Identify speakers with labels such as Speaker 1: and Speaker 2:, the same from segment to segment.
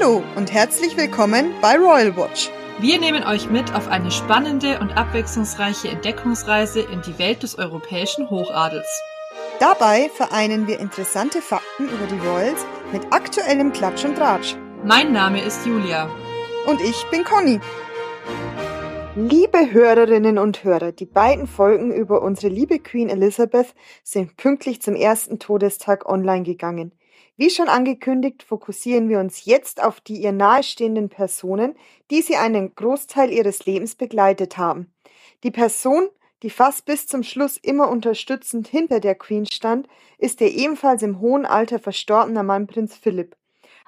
Speaker 1: Hallo und herzlich willkommen bei Royal Watch.
Speaker 2: Wir nehmen euch mit auf eine spannende und abwechslungsreiche Entdeckungsreise in die Welt des europäischen Hochadels.
Speaker 1: Dabei vereinen wir interessante Fakten über die Royals mit aktuellem Klatsch und Tratsch.
Speaker 2: Mein Name ist Julia.
Speaker 1: Und ich bin Conny. Liebe Hörerinnen und Hörer, die beiden Folgen über unsere liebe Queen Elizabeth sind pünktlich zum ersten Todestag online gegangen. Wie schon angekündigt, fokussieren wir uns jetzt auf die ihr nahestehenden Personen, die sie einen Großteil ihres Lebens begleitet haben. Die Person, die fast bis zum Schluss immer unterstützend hinter der Queen stand, ist der ebenfalls im hohen Alter verstorbene Mann Prinz Philipp.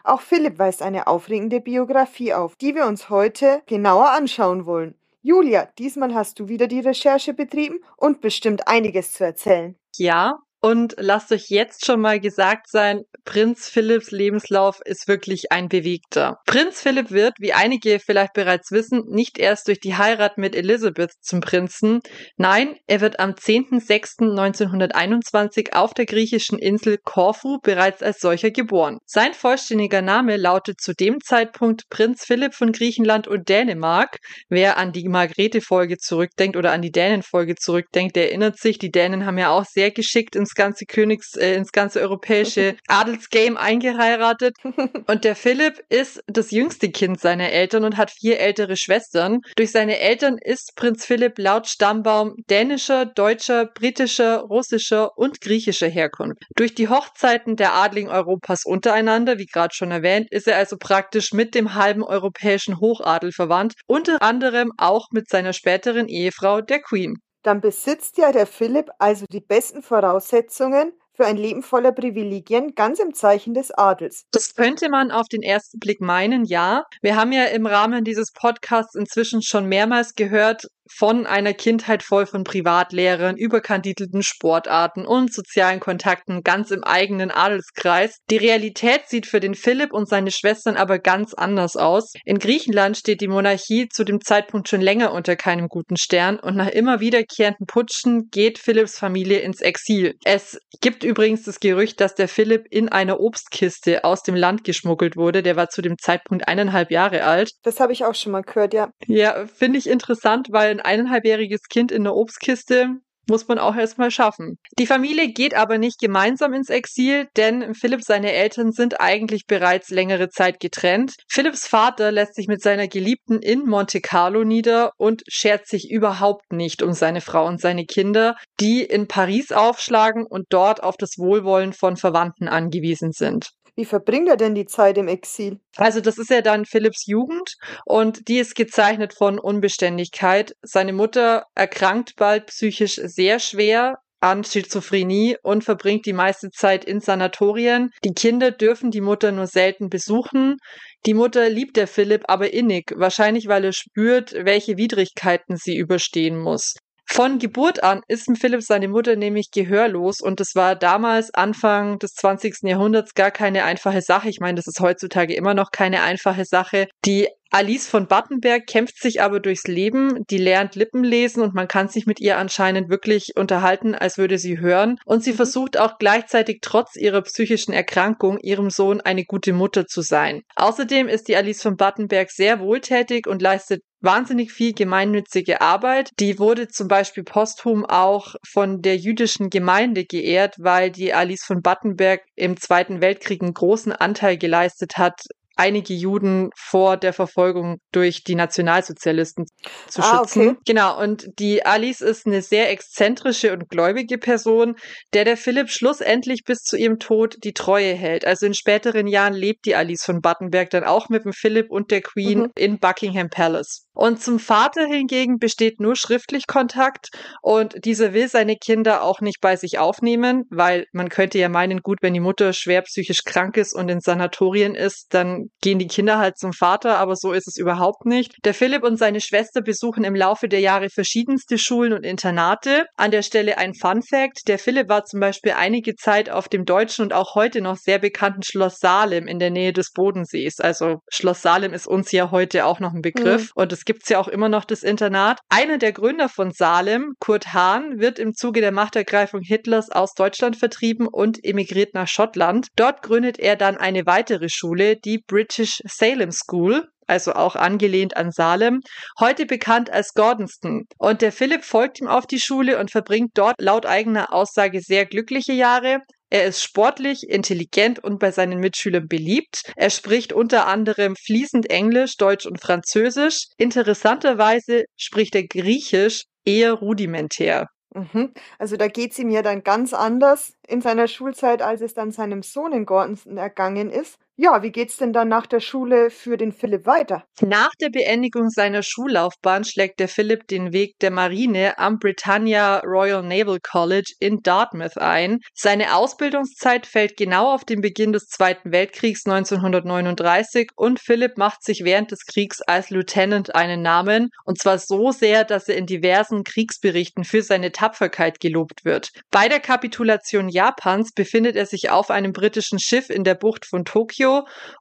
Speaker 1: Auch Philipp weist eine aufregende Biografie auf, die wir uns heute genauer anschauen wollen. Julia, diesmal hast du wieder die Recherche betrieben und bestimmt einiges zu erzählen.
Speaker 2: Ja, und lasst euch jetzt schon mal gesagt sein, Prinz Philipps Lebenslauf ist wirklich ein bewegter. Prinz Philipp wird, wie einige vielleicht bereits wissen, nicht erst durch die Heirat mit Elizabeth zum Prinzen. Nein, er wird am 10.06.1921 auf der griechischen Insel Korfu bereits als solcher geboren. Sein vollständiger Name lautet zu dem Zeitpunkt Prinz Philipp von Griechenland und Dänemark. Wer an die Margrethe-Folge zurückdenkt oder an die Dänen-Folge zurückdenkt, der erinnert sich, die Dänen haben ja auch sehr geschickt ins ins ganze Königs, äh, ins ganze europäische Adelsgame eingeheiratet. Und der Philipp ist das jüngste Kind seiner Eltern und hat vier ältere Schwestern. Durch seine Eltern ist Prinz Philipp laut Stammbaum dänischer, deutscher, britischer, russischer und griechischer Herkunft. Durch die Hochzeiten der Adligen Europas untereinander, wie gerade schon erwähnt, ist er also praktisch mit dem halben europäischen Hochadel verwandt, unter anderem auch mit seiner späteren Ehefrau, der Queen
Speaker 1: dann besitzt ja der Philipp also die besten Voraussetzungen für ein Leben voller Privilegien, ganz im Zeichen des Adels.
Speaker 2: Das könnte man auf den ersten Blick meinen, ja. Wir haben ja im Rahmen dieses Podcasts inzwischen schon mehrmals gehört, von einer Kindheit voll von Privatlehrern, überkandidelten Sportarten und sozialen Kontakten ganz im eigenen Adelskreis. Die Realität sieht für den Philipp und seine Schwestern aber ganz anders aus. In Griechenland steht die Monarchie zu dem Zeitpunkt schon länger unter keinem guten Stern und nach immer wiederkehrenden Putschen geht Philipps Familie ins Exil. Es gibt übrigens das Gerücht, dass der Philipp in einer Obstkiste aus dem Land geschmuggelt wurde. Der war zu dem Zeitpunkt eineinhalb Jahre alt.
Speaker 1: Das habe ich auch schon mal gehört, ja.
Speaker 2: Ja, finde ich interessant, weil ein eineinhalbjähriges Kind in der Obstkiste muss man auch erstmal schaffen. Die Familie geht aber nicht gemeinsam ins Exil, denn Philipp seine Eltern sind eigentlich bereits längere Zeit getrennt. Philipps Vater lässt sich mit seiner Geliebten in Monte Carlo nieder und schert sich überhaupt nicht um seine Frau und seine Kinder, die in Paris aufschlagen und dort auf das Wohlwollen von Verwandten angewiesen sind.
Speaker 1: Wie verbringt er denn die Zeit im Exil?
Speaker 2: Also das ist ja dann Philipps Jugend und die ist gezeichnet von Unbeständigkeit. Seine Mutter erkrankt bald psychisch sehr schwer an Schizophrenie und verbringt die meiste Zeit in Sanatorien. Die Kinder dürfen die Mutter nur selten besuchen. Die Mutter liebt der Philipp aber innig, wahrscheinlich weil er spürt, welche Widrigkeiten sie überstehen muss. Von Geburt an ist Philipp seine Mutter nämlich gehörlos und das war damals Anfang des 20. Jahrhunderts gar keine einfache Sache. Ich meine, das ist heutzutage immer noch keine einfache Sache. Die Alice von Battenberg kämpft sich aber durchs Leben, die lernt Lippen lesen und man kann sich mit ihr anscheinend wirklich unterhalten, als würde sie hören. Und sie mhm. versucht auch gleichzeitig trotz ihrer psychischen Erkrankung ihrem Sohn eine gute Mutter zu sein. Außerdem ist die Alice von Battenberg sehr wohltätig und leistet wahnsinnig viel gemeinnützige Arbeit. Die wurde zum Beispiel posthum auch von der jüdischen Gemeinde geehrt, weil die Alice von Battenberg im Zweiten Weltkrieg einen großen Anteil geleistet hat einige Juden vor der Verfolgung durch die Nationalsozialisten zu ah, schützen. Okay. Genau, und die Alice ist eine sehr exzentrische und gläubige Person, der der Philipp schlussendlich bis zu ihrem Tod die Treue hält. Also in späteren Jahren lebt die Alice von Battenberg dann auch mit dem Philipp und der Queen mhm. in Buckingham Palace. Und zum Vater hingegen besteht nur schriftlich Kontakt und dieser will seine Kinder auch nicht bei sich aufnehmen, weil man könnte ja meinen, gut, wenn die Mutter schwer psychisch krank ist und in Sanatorien ist, dann gehen die Kinder halt zum Vater, aber so ist es überhaupt nicht. Der Philipp und seine Schwester besuchen im Laufe der Jahre verschiedenste Schulen und Internate. An der Stelle ein Fun Fact. Der Philipp war zum Beispiel einige Zeit auf dem deutschen und auch heute noch sehr bekannten Schloss Salem in der Nähe des Bodensees. Also Schloss Salem ist uns ja heute auch noch ein Begriff. Mhm. Und es gibt ja auch immer noch das Internat. Einer der Gründer von Salem, Kurt Hahn, wird im Zuge der Machtergreifung Hitlers aus Deutschland vertrieben und emigriert nach Schottland. Dort gründet er dann eine weitere Schule, die British Salem School, also auch angelehnt an Salem, heute bekannt als Gordonston. Und der Philipp folgt ihm auf die Schule und verbringt dort laut eigener Aussage sehr glückliche Jahre. Er ist sportlich, intelligent und bei seinen Mitschülern beliebt. Er spricht unter anderem fließend Englisch, Deutsch und Französisch. Interessanterweise spricht er Griechisch eher rudimentär.
Speaker 1: Mhm. Also da geht's ihm ja dann ganz anders in seiner Schulzeit, als es dann seinem Sohn in Gordonston ergangen ist. Ja, wie geht's denn dann nach der Schule für den Philipp weiter?
Speaker 2: Nach der Beendigung seiner Schullaufbahn schlägt der Philipp den Weg der Marine am Britannia Royal Naval College in Dartmouth ein. Seine Ausbildungszeit fällt genau auf den Beginn des Zweiten Weltkriegs 1939 und Philipp macht sich während des Kriegs als Lieutenant einen Namen und zwar so sehr, dass er in diversen Kriegsberichten für seine Tapferkeit gelobt wird. Bei der Kapitulation Japans befindet er sich auf einem britischen Schiff in der Bucht von Tokio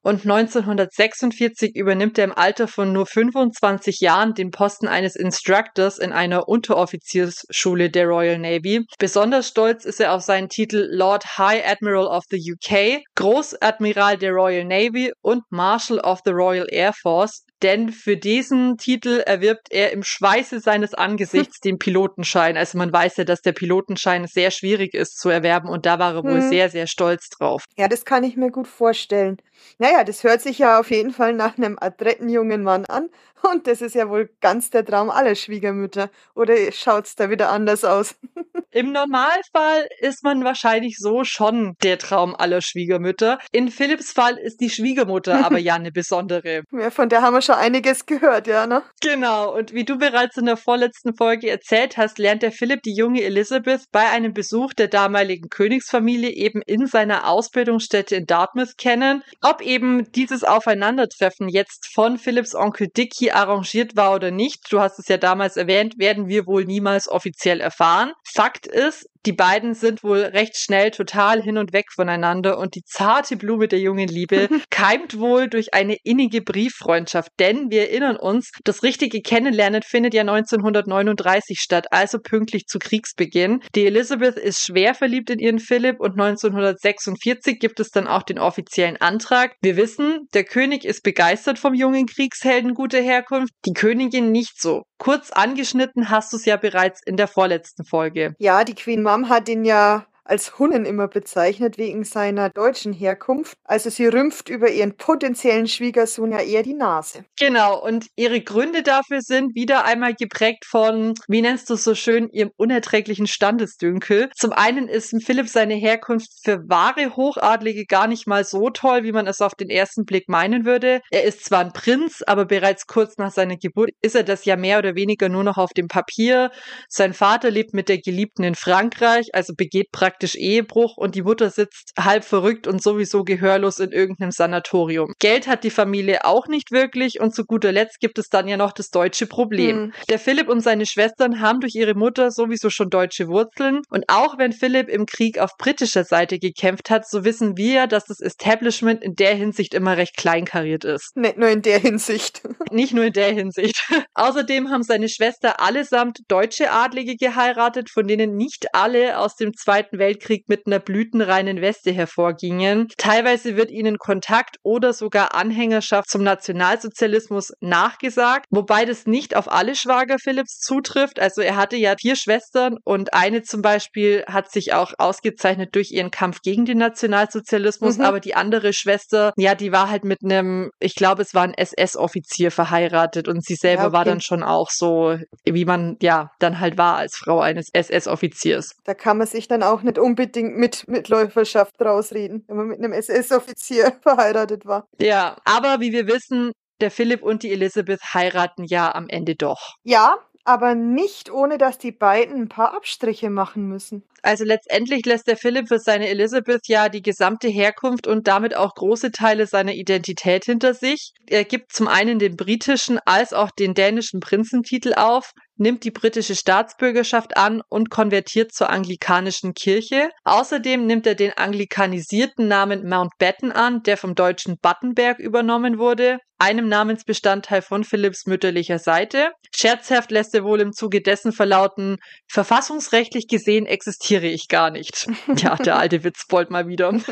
Speaker 2: und 1946 übernimmt er im Alter von nur 25 Jahren den Posten eines Instructors in einer Unteroffiziersschule der Royal Navy. Besonders stolz ist er auf seinen Titel Lord High Admiral of the UK, Großadmiral der Royal Navy und Marshal of the Royal Air Force denn für diesen Titel erwirbt er im Schweiße seines Angesichts den Pilotenschein. Also man weiß ja, dass der Pilotenschein sehr schwierig ist zu erwerben und da war er wohl hm. sehr, sehr stolz drauf.
Speaker 1: Ja, das kann ich mir gut vorstellen. Naja, das hört sich ja auf jeden Fall nach einem adretten jungen Mann an und das ist ja wohl ganz der Traum aller Schwiegermütter. Oder schaut's da wieder anders aus?
Speaker 2: Im Normalfall ist man wahrscheinlich so schon der Traum aller Schwiegermütter. In Philipps Fall ist die Schwiegermutter aber ja eine besondere.
Speaker 1: Ja, von der haben wir schon einiges gehört, ja, ne?
Speaker 2: Genau. Und wie du bereits in der vorletzten Folge erzählt hast, lernt der Philipp die junge Elizabeth bei einem Besuch der damaligen Königsfamilie eben in seiner Ausbildungsstätte in Dartmouth kennen. Ob eben dieses Aufeinandertreffen jetzt von Philipps Onkel Dickie arrangiert war oder nicht, du hast es ja damals erwähnt, werden wir wohl niemals offiziell erfahren. Fakt ist, die beiden sind wohl recht schnell total hin und weg voneinander und die zarte Blume der jungen Liebe keimt wohl durch eine innige Brieffreundschaft, denn wir erinnern uns, das richtige Kennenlernen findet ja 1939 statt, also pünktlich zu Kriegsbeginn. Die Elizabeth ist schwer verliebt in ihren Philipp und 1946 gibt es dann auch den offiziellen Antrag. Wir wissen, der König ist begeistert vom jungen Kriegshelden guter Herkunft, die Königin nicht so. Kurz angeschnitten hast du es ja bereits in der vorletzten Folge.
Speaker 1: Ja, die Queen Mom hat ihn ja als Hunnen immer bezeichnet wegen seiner deutschen Herkunft. Also sie rümpft über ihren potenziellen Schwiegersohn ja eher die Nase.
Speaker 2: Genau, und ihre Gründe dafür sind wieder einmal geprägt von, wie nennst du es so schön, ihrem unerträglichen Standesdünkel. Zum einen ist Philipp seine Herkunft für wahre Hochadlige gar nicht mal so toll, wie man es auf den ersten Blick meinen würde. Er ist zwar ein Prinz, aber bereits kurz nach seiner Geburt ist er das ja mehr oder weniger nur noch auf dem Papier. Sein Vater lebt mit der Geliebten in Frankreich, also begeht praktisch praktisch Ehebruch und die Mutter sitzt halb verrückt und sowieso gehörlos in irgendeinem Sanatorium. Geld hat die Familie auch nicht wirklich und zu guter Letzt gibt es dann ja noch das deutsche Problem. Mhm. Der Philipp und seine Schwestern haben durch ihre Mutter sowieso schon deutsche Wurzeln und auch wenn Philipp im Krieg auf britischer Seite gekämpft hat, so wissen wir, dass das Establishment in der Hinsicht immer recht kleinkariert ist.
Speaker 1: Nicht nur in der Hinsicht.
Speaker 2: nicht nur in der Hinsicht. Außerdem haben seine Schwester allesamt deutsche Adlige geheiratet, von denen nicht alle aus dem Zweiten Weltkrieg Weltkrieg mit einer blütenreinen Weste hervorgingen. Teilweise wird ihnen Kontakt oder sogar Anhängerschaft zum Nationalsozialismus nachgesagt, wobei das nicht auf alle Schwager Philipps zutrifft. Also er hatte ja vier Schwestern und eine zum Beispiel hat sich auch ausgezeichnet durch ihren Kampf gegen den Nationalsozialismus, mhm. aber die andere Schwester, ja, die war halt mit einem, ich glaube, es war ein SS-Offizier verheiratet und sie selber ja, okay. war dann schon auch so, wie man ja dann halt war als Frau eines SS-Offiziers.
Speaker 1: Da kann man sich dann auch nicht unbedingt mit Mitläuferschaft rausreden, wenn man mit einem SS-Offizier verheiratet war.
Speaker 2: Ja, aber wie wir wissen, der Philipp und die Elisabeth heiraten ja am Ende doch.
Speaker 1: Ja, aber nicht ohne dass die beiden ein paar Abstriche machen müssen.
Speaker 2: Also letztendlich lässt der Philipp für seine Elisabeth ja die gesamte Herkunft und damit auch große Teile seiner Identität hinter sich. Er gibt zum einen den britischen als auch den dänischen Prinzentitel auf, nimmt die britische Staatsbürgerschaft an und konvertiert zur anglikanischen Kirche. Außerdem nimmt er den anglikanisierten Namen Mountbatten an, der vom deutschen Battenberg übernommen wurde, einem Namensbestandteil von Philipps mütterlicher Seite. Scherzhaft lässt er wohl im Zuge dessen verlauten, verfassungsrechtlich gesehen existiere ich gar nicht. Ja, der alte Witz wollt mal wieder.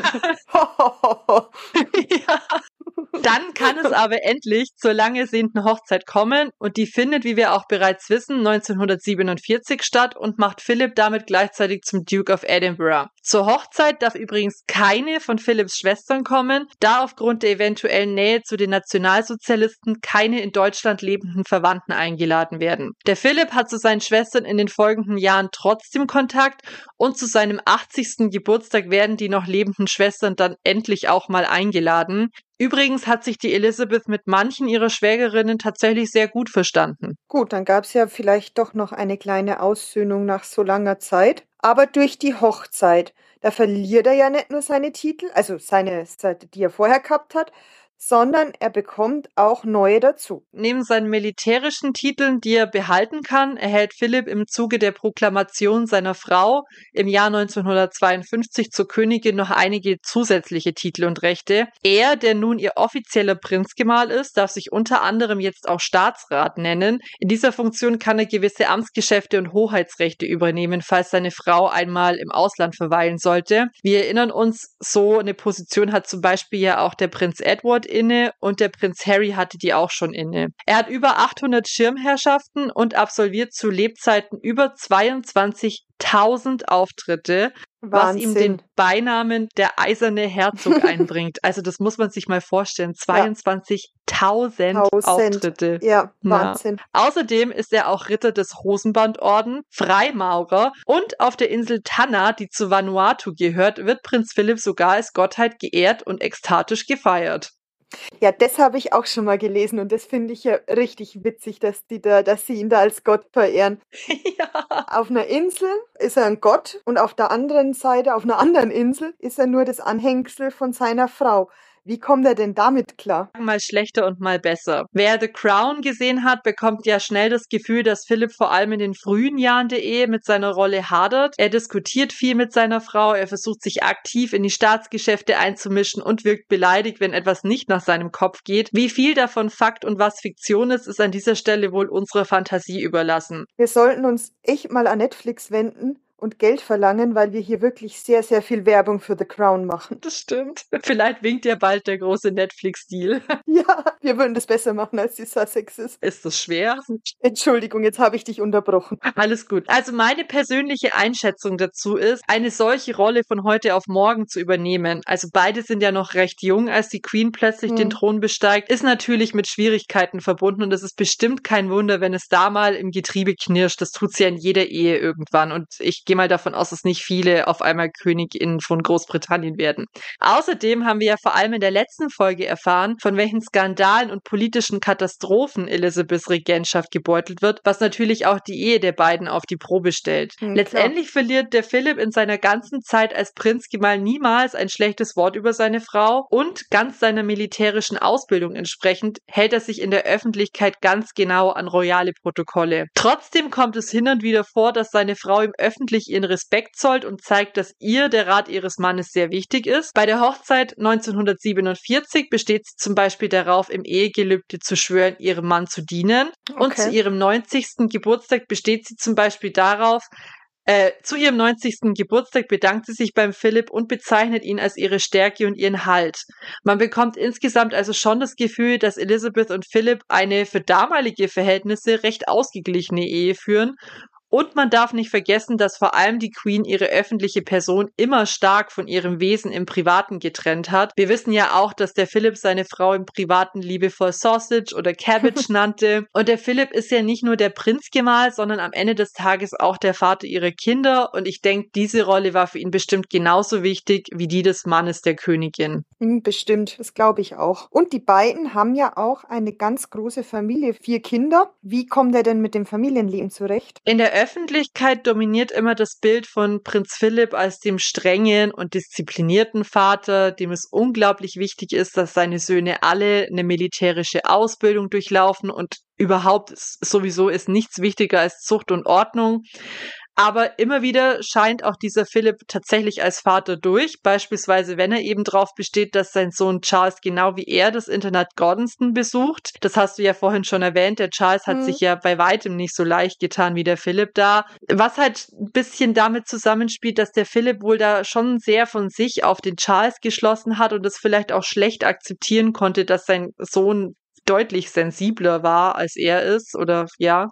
Speaker 2: ja. Dann kann es aber endlich zur lang ersehnten Hochzeit kommen und die findet, wie wir auch bereits wissen, 1947 statt und macht Philipp damit gleichzeitig zum Duke of Edinburgh. Zur Hochzeit darf übrigens keine von Philipps Schwestern kommen, da aufgrund der eventuellen Nähe zu den Nationalsozialisten keine in Deutschland lebenden Verwandten eingeladen werden. Der Philipp hat zu seinen Schwestern in den folgenden Jahren trotzdem Kontakt und zu seinem 80. Geburtstag werden die noch lebenden Schwestern dann endlich auch mal eingeladen. Übrigens hat sich die Elizabeth mit manchen ihrer Schwägerinnen tatsächlich sehr gut verstanden.
Speaker 1: Gut, dann gab es ja vielleicht doch noch eine kleine Aussöhnung nach so langer Zeit. Aber durch die Hochzeit, da verliert er ja nicht nur seine Titel, also seine, die er vorher gehabt hat, sondern er bekommt auch neue dazu.
Speaker 2: Neben seinen militärischen Titeln, die er behalten kann, erhält Philipp im Zuge der Proklamation seiner Frau im Jahr 1952 zur Königin noch einige zusätzliche Titel und Rechte. Er, der nun ihr offizieller Prinzgemahl ist, darf sich unter anderem jetzt auch Staatsrat nennen. In dieser Funktion kann er gewisse Amtsgeschäfte und Hoheitsrechte übernehmen, falls seine Frau einmal im Ausland verweilen sollte. Wir erinnern uns, so eine Position hat zum Beispiel ja auch der Prinz Edward inne und der Prinz Harry hatte die auch schon inne. Er hat über 800 Schirmherrschaften und absolviert zu Lebzeiten über 22.000 Auftritte. Wahnsinn. was ihm den Beinamen der eiserne Herzog einbringt. Also das muss man sich mal vorstellen. 22.000 Auftritte.
Speaker 1: Ja, Wahnsinn.
Speaker 2: Na. Außerdem ist er auch Ritter des Hosenbandorden, Freimaurer und auf der Insel Tanna, die zu Vanuatu gehört, wird Prinz Philipp sogar als Gottheit geehrt und ekstatisch gefeiert.
Speaker 1: Ja, das habe ich auch schon mal gelesen und das finde ich ja richtig witzig, dass die da, dass sie ihn da als Gott verehren. ja. Auf einer Insel ist er ein Gott und auf der anderen Seite, auf einer anderen Insel, ist er nur das Anhängsel von seiner Frau. Wie kommt er denn damit klar?
Speaker 2: Mal schlechter und mal besser. Wer The Crown gesehen hat, bekommt ja schnell das Gefühl, dass Philipp vor allem in den frühen Jahren der Ehe mit seiner Rolle hadert. Er diskutiert viel mit seiner Frau, er versucht sich aktiv in die Staatsgeschäfte einzumischen und wirkt beleidigt, wenn etwas nicht nach seinem Kopf geht. Wie viel davon Fakt und was Fiktion ist, ist an dieser Stelle wohl unserer Fantasie überlassen.
Speaker 1: Wir sollten uns echt mal an Netflix wenden und Geld verlangen, weil wir hier wirklich sehr, sehr viel Werbung für The Crown machen.
Speaker 2: Das stimmt. Vielleicht winkt ja bald der große Netflix-Deal.
Speaker 1: Ja, wir würden das besser machen als die Sussexes.
Speaker 2: Ist das schwer?
Speaker 1: Entschuldigung, jetzt habe ich dich unterbrochen.
Speaker 2: Alles gut. Also meine persönliche Einschätzung dazu ist, eine solche Rolle von heute auf morgen zu übernehmen. Also beide sind ja noch recht jung, als die Queen plötzlich hm. den Thron besteigt, ist natürlich mit Schwierigkeiten verbunden und es ist bestimmt kein Wunder, wenn es da mal im Getriebe knirscht. Das tut's ja in jeder Ehe irgendwann und ich gehe mal davon aus, dass nicht viele auf einmal Königin von Großbritannien werden. Außerdem haben wir ja vor allem in der letzten Folge erfahren, von welchen Skandalen und politischen Katastrophen Elizabeths Regentschaft gebeutelt wird, was natürlich auch die Ehe der beiden auf die Probe stellt. Mhm, Letztendlich verliert der Philipp in seiner ganzen Zeit als Prinzgemahl niemals ein schlechtes Wort über seine Frau und ganz seiner militärischen Ausbildung entsprechend hält er sich in der Öffentlichkeit ganz genau an royale Protokolle. Trotzdem kommt es hin und wieder vor, dass seine Frau ihm öffentlich öffentlich ihren Respekt zollt und zeigt, dass ihr der Rat ihres Mannes sehr wichtig ist. Bei der Hochzeit 1947 besteht sie zum Beispiel darauf, im Ehegelübde zu schwören, ihrem Mann zu dienen. Okay. Und zu ihrem 90. Geburtstag besteht sie zum Beispiel darauf, äh, zu ihrem 90. Geburtstag bedankt sie sich beim Philipp und bezeichnet ihn als ihre Stärke und ihren Halt. Man bekommt insgesamt also schon das Gefühl, dass Elizabeth und Philipp eine für damalige Verhältnisse recht ausgeglichene Ehe führen und man darf nicht vergessen, dass vor allem die Queen ihre öffentliche Person immer stark von ihrem Wesen im Privaten getrennt hat. Wir wissen ja auch, dass der Philipp seine Frau im Privaten liebevoll Sausage oder Cabbage nannte. Und der Philipp ist ja nicht nur der Prinzgemahl, sondern am Ende des Tages auch der Vater ihrer Kinder. Und ich denke, diese Rolle war für ihn bestimmt genauso wichtig wie die des Mannes der Königin.
Speaker 1: Hm, bestimmt, das glaube ich auch. Und die beiden haben ja auch eine ganz große Familie, vier Kinder. Wie kommt er denn mit dem Familienleben zurecht?
Speaker 2: In der Öffentlichkeit dominiert immer das Bild von Prinz Philipp als dem strengen und disziplinierten Vater, dem es unglaublich wichtig ist, dass seine Söhne alle eine militärische Ausbildung durchlaufen und überhaupt sowieso ist nichts wichtiger als Zucht und Ordnung. Aber immer wieder scheint auch dieser Philipp tatsächlich als Vater durch. Beispielsweise, wenn er eben darauf besteht, dass sein Sohn Charles genau wie er das Internat Gordonston besucht. Das hast du ja vorhin schon erwähnt. Der Charles hat mhm. sich ja bei weitem nicht so leicht getan wie der Philipp da. Was halt ein bisschen damit zusammenspielt, dass der Philipp wohl da schon sehr von sich auf den Charles geschlossen hat und es vielleicht auch schlecht akzeptieren konnte, dass sein Sohn deutlich sensibler war, als er ist, oder ja,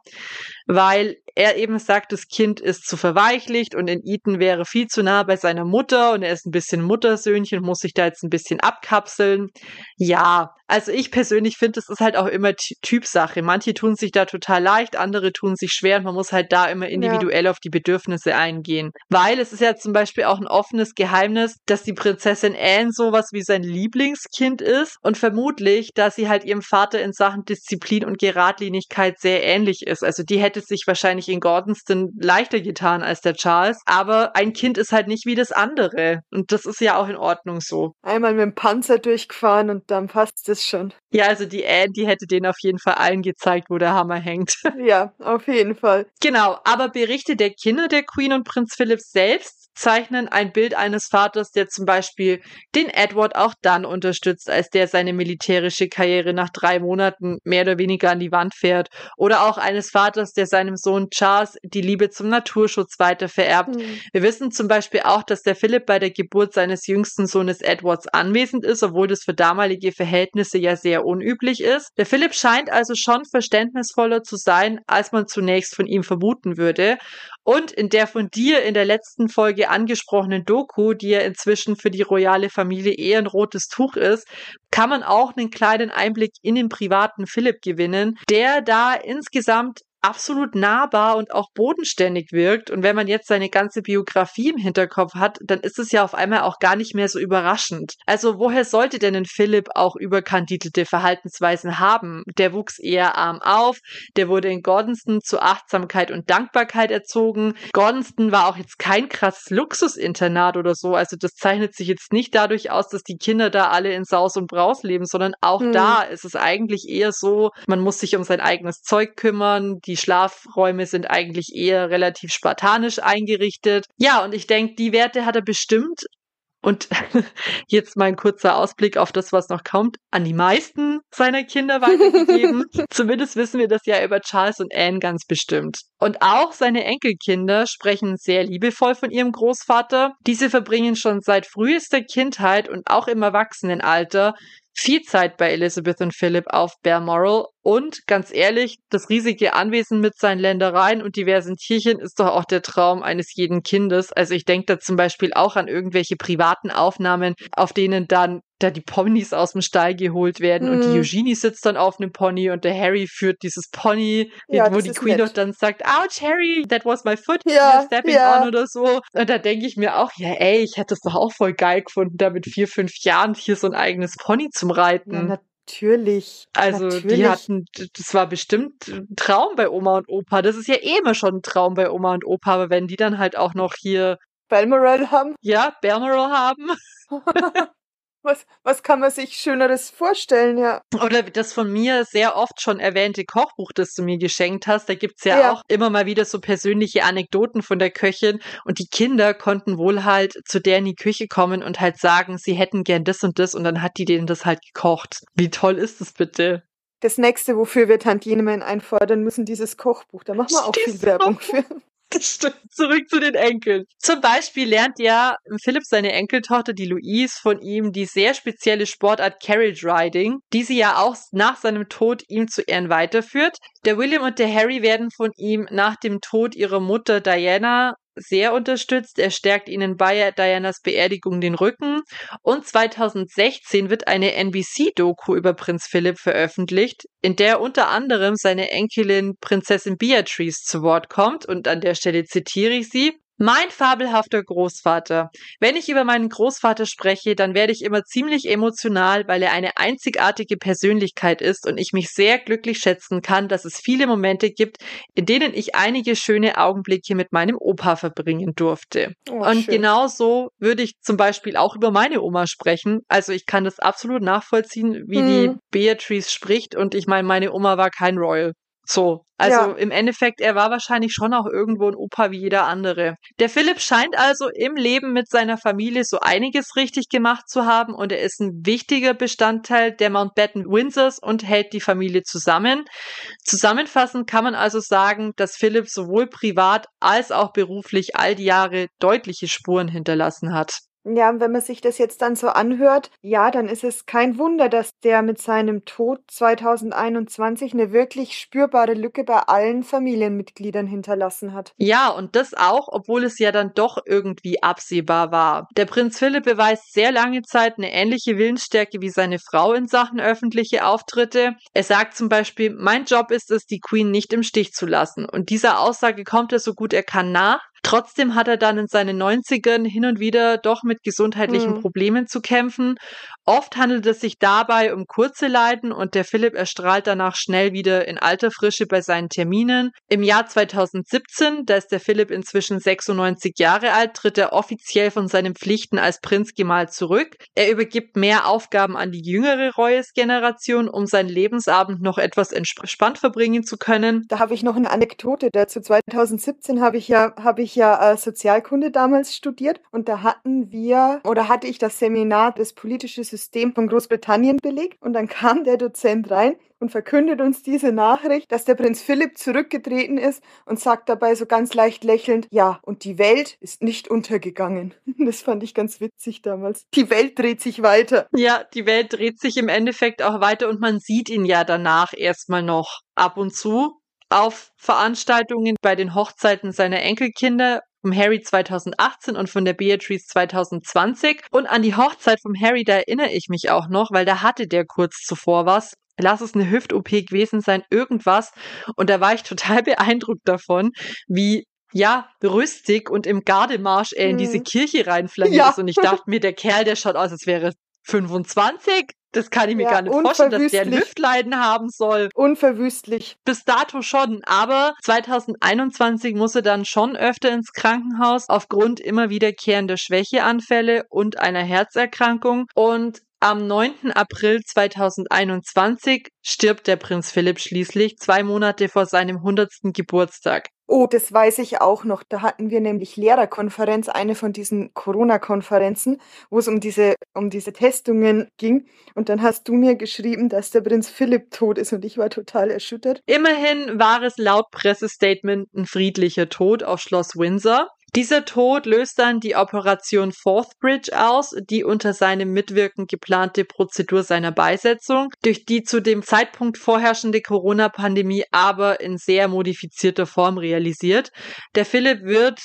Speaker 2: weil er eben sagt, das Kind ist zu verweichlicht und in Eton wäre viel zu nah bei seiner Mutter und er ist ein bisschen Muttersöhnchen, muss sich da jetzt ein bisschen abkapseln. Ja, also ich persönlich finde, es ist halt auch immer Typsache. Manche tun sich da total leicht, andere tun sich schwer und man muss halt da immer individuell ja. auf die Bedürfnisse eingehen. Weil es ist ja zum Beispiel auch ein offenes Geheimnis, dass die Prinzessin Anne sowas wie sein Lieblingskind ist und vermutlich, dass sie halt ihrem Vater in Sachen Disziplin und Geradlinigkeit sehr ähnlich ist. Also die hätte sich wahrscheinlich in Gordonston leichter getan als der Charles, aber ein Kind ist halt nicht wie das andere und das ist ja auch in Ordnung so.
Speaker 1: Einmal mit dem Panzer durchgefahren und dann passt es schon.
Speaker 2: Ja, also die Anne, die hätte denen auf jeden Fall allen gezeigt, wo der Hammer hängt.
Speaker 1: Ja, auf jeden Fall.
Speaker 2: Genau, aber Berichte der Kinder der Queen und Prinz Philipp selbst zeichnen ein Bild eines Vaters, der zum Beispiel den Edward auch dann unterstützt, als der seine militärische Karriere nach drei Monaten mehr oder weniger an die Wand fährt. Oder auch eines Vaters, der seinem Sohn Charles die Liebe zum Naturschutz weiter vererbt. Mhm. Wir wissen zum Beispiel auch, dass der Philipp bei der Geburt seines jüngsten Sohnes Edwards anwesend ist, obwohl das für damalige Verhältnisse ja sehr unüblich ist. Der Philipp scheint also schon verständnisvoller zu sein, als man zunächst von ihm vermuten würde. Und in der von dir in der letzten Folge angesprochenen Doku, die ja inzwischen für die royale Familie eher ein rotes Tuch ist, kann man auch einen kleinen Einblick in den privaten Philipp gewinnen, der da insgesamt absolut nahbar und auch bodenständig wirkt. Und wenn man jetzt seine ganze Biografie im Hinterkopf hat, dann ist es ja auf einmal auch gar nicht mehr so überraschend. Also woher sollte denn ein Philipp auch überkandidelte Verhaltensweisen haben? Der wuchs eher arm auf, der wurde in Gordonston zu Achtsamkeit und Dankbarkeit erzogen. Gordonston war auch jetzt kein krasses Luxusinternat oder so. Also das zeichnet sich jetzt nicht dadurch aus, dass die Kinder da alle in Saus und Braus leben, sondern auch hm. da ist es eigentlich eher so, man muss sich um sein eigenes Zeug kümmern, die die Schlafräume sind eigentlich eher relativ spartanisch eingerichtet. Ja, und ich denke, die Werte hat er bestimmt. Und jetzt mal ein kurzer Ausblick auf das, was noch kommt, an die meisten seiner Kinder weitergegeben. Zumindest wissen wir das ja über Charles und Anne ganz bestimmt. Und auch seine Enkelkinder sprechen sehr liebevoll von ihrem Großvater. Diese verbringen schon seit frühester Kindheit und auch im Erwachsenenalter viel Zeit bei Elizabeth und Philip auf Balmoral und ganz ehrlich, das riesige Anwesen mit seinen Ländereien und diversen Tierchen ist doch auch der Traum eines jeden Kindes. Also ich denke da zum Beispiel auch an irgendwelche privaten Aufnahmen, auf denen dann da die Ponys aus dem Stall geholt werden mhm. und die mhm. Eugenie sitzt dann auf einem Pony und der Harry führt dieses Pony, ja, wo die Queen doch dann sagt, ouch Harry, that was my foot, ja, stepping ja. on oder so. Und da denke ich mir auch, ja ey, ich hätte es doch auch voll geil gefunden, da mit vier, fünf Jahren hier so ein eigenes Pony zum Reiten.
Speaker 1: Ja, Natürlich.
Speaker 2: Also
Speaker 1: natürlich.
Speaker 2: die hatten, das war bestimmt ein Traum bei Oma und Opa. Das ist ja eh immer schon ein Traum bei Oma und Opa, aber wenn die dann halt auch noch hier
Speaker 1: Balmoral haben.
Speaker 2: Ja, Balmoral haben.
Speaker 1: Was, was kann man sich Schöneres vorstellen, ja?
Speaker 2: Oder das von mir sehr oft schon erwähnte Kochbuch, das du mir geschenkt hast. Da gibt's ja, ja, auch immer mal wieder so persönliche Anekdoten von der Köchin. Und die Kinder konnten wohl halt zu der in die Küche kommen und halt sagen, sie hätten gern das und das. Und dann hat die denen das halt gekocht. Wie toll ist das bitte?
Speaker 1: Das nächste, wofür wir Tante Jenemann einfordern müssen, dieses Kochbuch. Da machen wir auch viel Werbung für.
Speaker 2: Zurück zu den Enkeln. Zum Beispiel lernt ja Philipp seine Enkeltochter, die Louise, von ihm die sehr spezielle Sportart Carriage Riding, die sie ja auch nach seinem Tod ihm zu Ehren weiterführt. Der William und der Harry werden von ihm nach dem Tod ihrer Mutter Diana sehr unterstützt. Er stärkt ihnen bei Dianas Beerdigung den Rücken. Und 2016 wird eine NBC-Doku über Prinz Philipp veröffentlicht, in der unter anderem seine Enkelin Prinzessin Beatrice zu Wort kommt. Und an der Stelle zitiere ich sie. Mein fabelhafter Großvater. Wenn ich über meinen Großvater spreche, dann werde ich immer ziemlich emotional, weil er eine einzigartige Persönlichkeit ist und ich mich sehr glücklich schätzen kann, dass es viele Momente gibt, in denen ich einige schöne Augenblicke mit meinem Opa verbringen durfte. Oh, und schön. genau so würde ich zum Beispiel auch über meine Oma sprechen. Also ich kann das absolut nachvollziehen, wie hm. die Beatrice spricht und ich meine, meine Oma war kein Royal. So. Also ja. im Endeffekt, er war wahrscheinlich schon auch irgendwo ein Opa wie jeder andere. Der Philipp scheint also im Leben mit seiner Familie so einiges richtig gemacht zu haben und er ist ein wichtiger Bestandteil der Mountbatten Windsors und hält die Familie zusammen. Zusammenfassend kann man also sagen, dass Philipp sowohl privat als auch beruflich all die Jahre deutliche Spuren hinterlassen hat.
Speaker 1: Ja, wenn man sich das jetzt dann so anhört, ja, dann ist es kein Wunder, dass der mit seinem Tod 2021 eine wirklich spürbare Lücke bei allen Familienmitgliedern hinterlassen hat.
Speaker 2: Ja, und das auch, obwohl es ja dann doch irgendwie absehbar war. Der Prinz Philipp beweist sehr lange Zeit eine ähnliche Willensstärke wie seine Frau in Sachen öffentliche Auftritte. Er sagt zum Beispiel, mein Job ist es, die Queen nicht im Stich zu lassen. Und dieser Aussage kommt er so gut er kann nach. Trotzdem hat er dann in seinen 90ern hin und wieder doch mit gesundheitlichen mhm. Problemen zu kämpfen. Oft handelt es sich dabei um kurze Leiden und der Philipp erstrahlt danach schnell wieder in alter Frische bei seinen Terminen. Im Jahr 2017, da ist der Philipp inzwischen 96 Jahre alt, tritt er offiziell von seinen Pflichten als Prinzgemahl zurück. Er übergibt mehr Aufgaben an die jüngere Royals-Generation, um seinen Lebensabend noch etwas entspannt verbringen zu können.
Speaker 1: Da habe ich noch eine Anekdote dazu. 2017 habe ich ja, habe ich ja äh, Sozialkunde damals studiert und da hatten wir oder hatte ich das Seminar das politische System von Großbritannien belegt und dann kam der Dozent rein und verkündet uns diese Nachricht, dass der Prinz Philipp zurückgetreten ist und sagt dabei so ganz leicht lächelnd, ja, und die Welt ist nicht untergegangen. Das fand ich ganz witzig damals. Die Welt dreht sich weiter.
Speaker 2: Ja, die Welt dreht sich im Endeffekt auch weiter und man sieht ihn ja danach erstmal noch ab und zu auf Veranstaltungen bei den Hochzeiten seiner Enkelkinder vom Harry 2018 und von der Beatrice 2020. Und an die Hochzeit vom Harry, da erinnere ich mich auch noch, weil da hatte der kurz zuvor was. Lass es eine Hüft-OP gewesen sein, irgendwas. Und da war ich total beeindruckt davon, wie ja, rüstig und im Gardemarsch er in diese Kirche reinflammiert ja. ist. Und ich dachte mir, der Kerl, der schaut aus, als wäre 25. Das kann ich mir ja, gar nicht vorstellen, dass der Lüftleiden haben soll.
Speaker 1: Unverwüstlich.
Speaker 2: Bis dato schon. Aber 2021 muss er dann schon öfter ins Krankenhaus aufgrund immer wiederkehrender Schwächeanfälle und einer Herzerkrankung. Und am 9. April 2021 stirbt der Prinz Philipp schließlich, zwei Monate vor seinem 100. Geburtstag.
Speaker 1: Oh, das weiß ich auch noch. Da hatten wir nämlich Lehrerkonferenz, eine von diesen Corona-Konferenzen, wo es um diese, um diese Testungen ging. Und dann hast du mir geschrieben, dass der Prinz Philipp tot ist und ich war total erschüttert.
Speaker 2: Immerhin war es laut Pressestatement ein friedlicher Tod auf Schloss Windsor. Dieser Tod löst dann die Operation Forthbridge aus, die unter seinem Mitwirken geplante Prozedur seiner Beisetzung, durch die zu dem Zeitpunkt vorherrschende Corona-Pandemie aber in sehr modifizierter Form realisiert. Der Philipp wird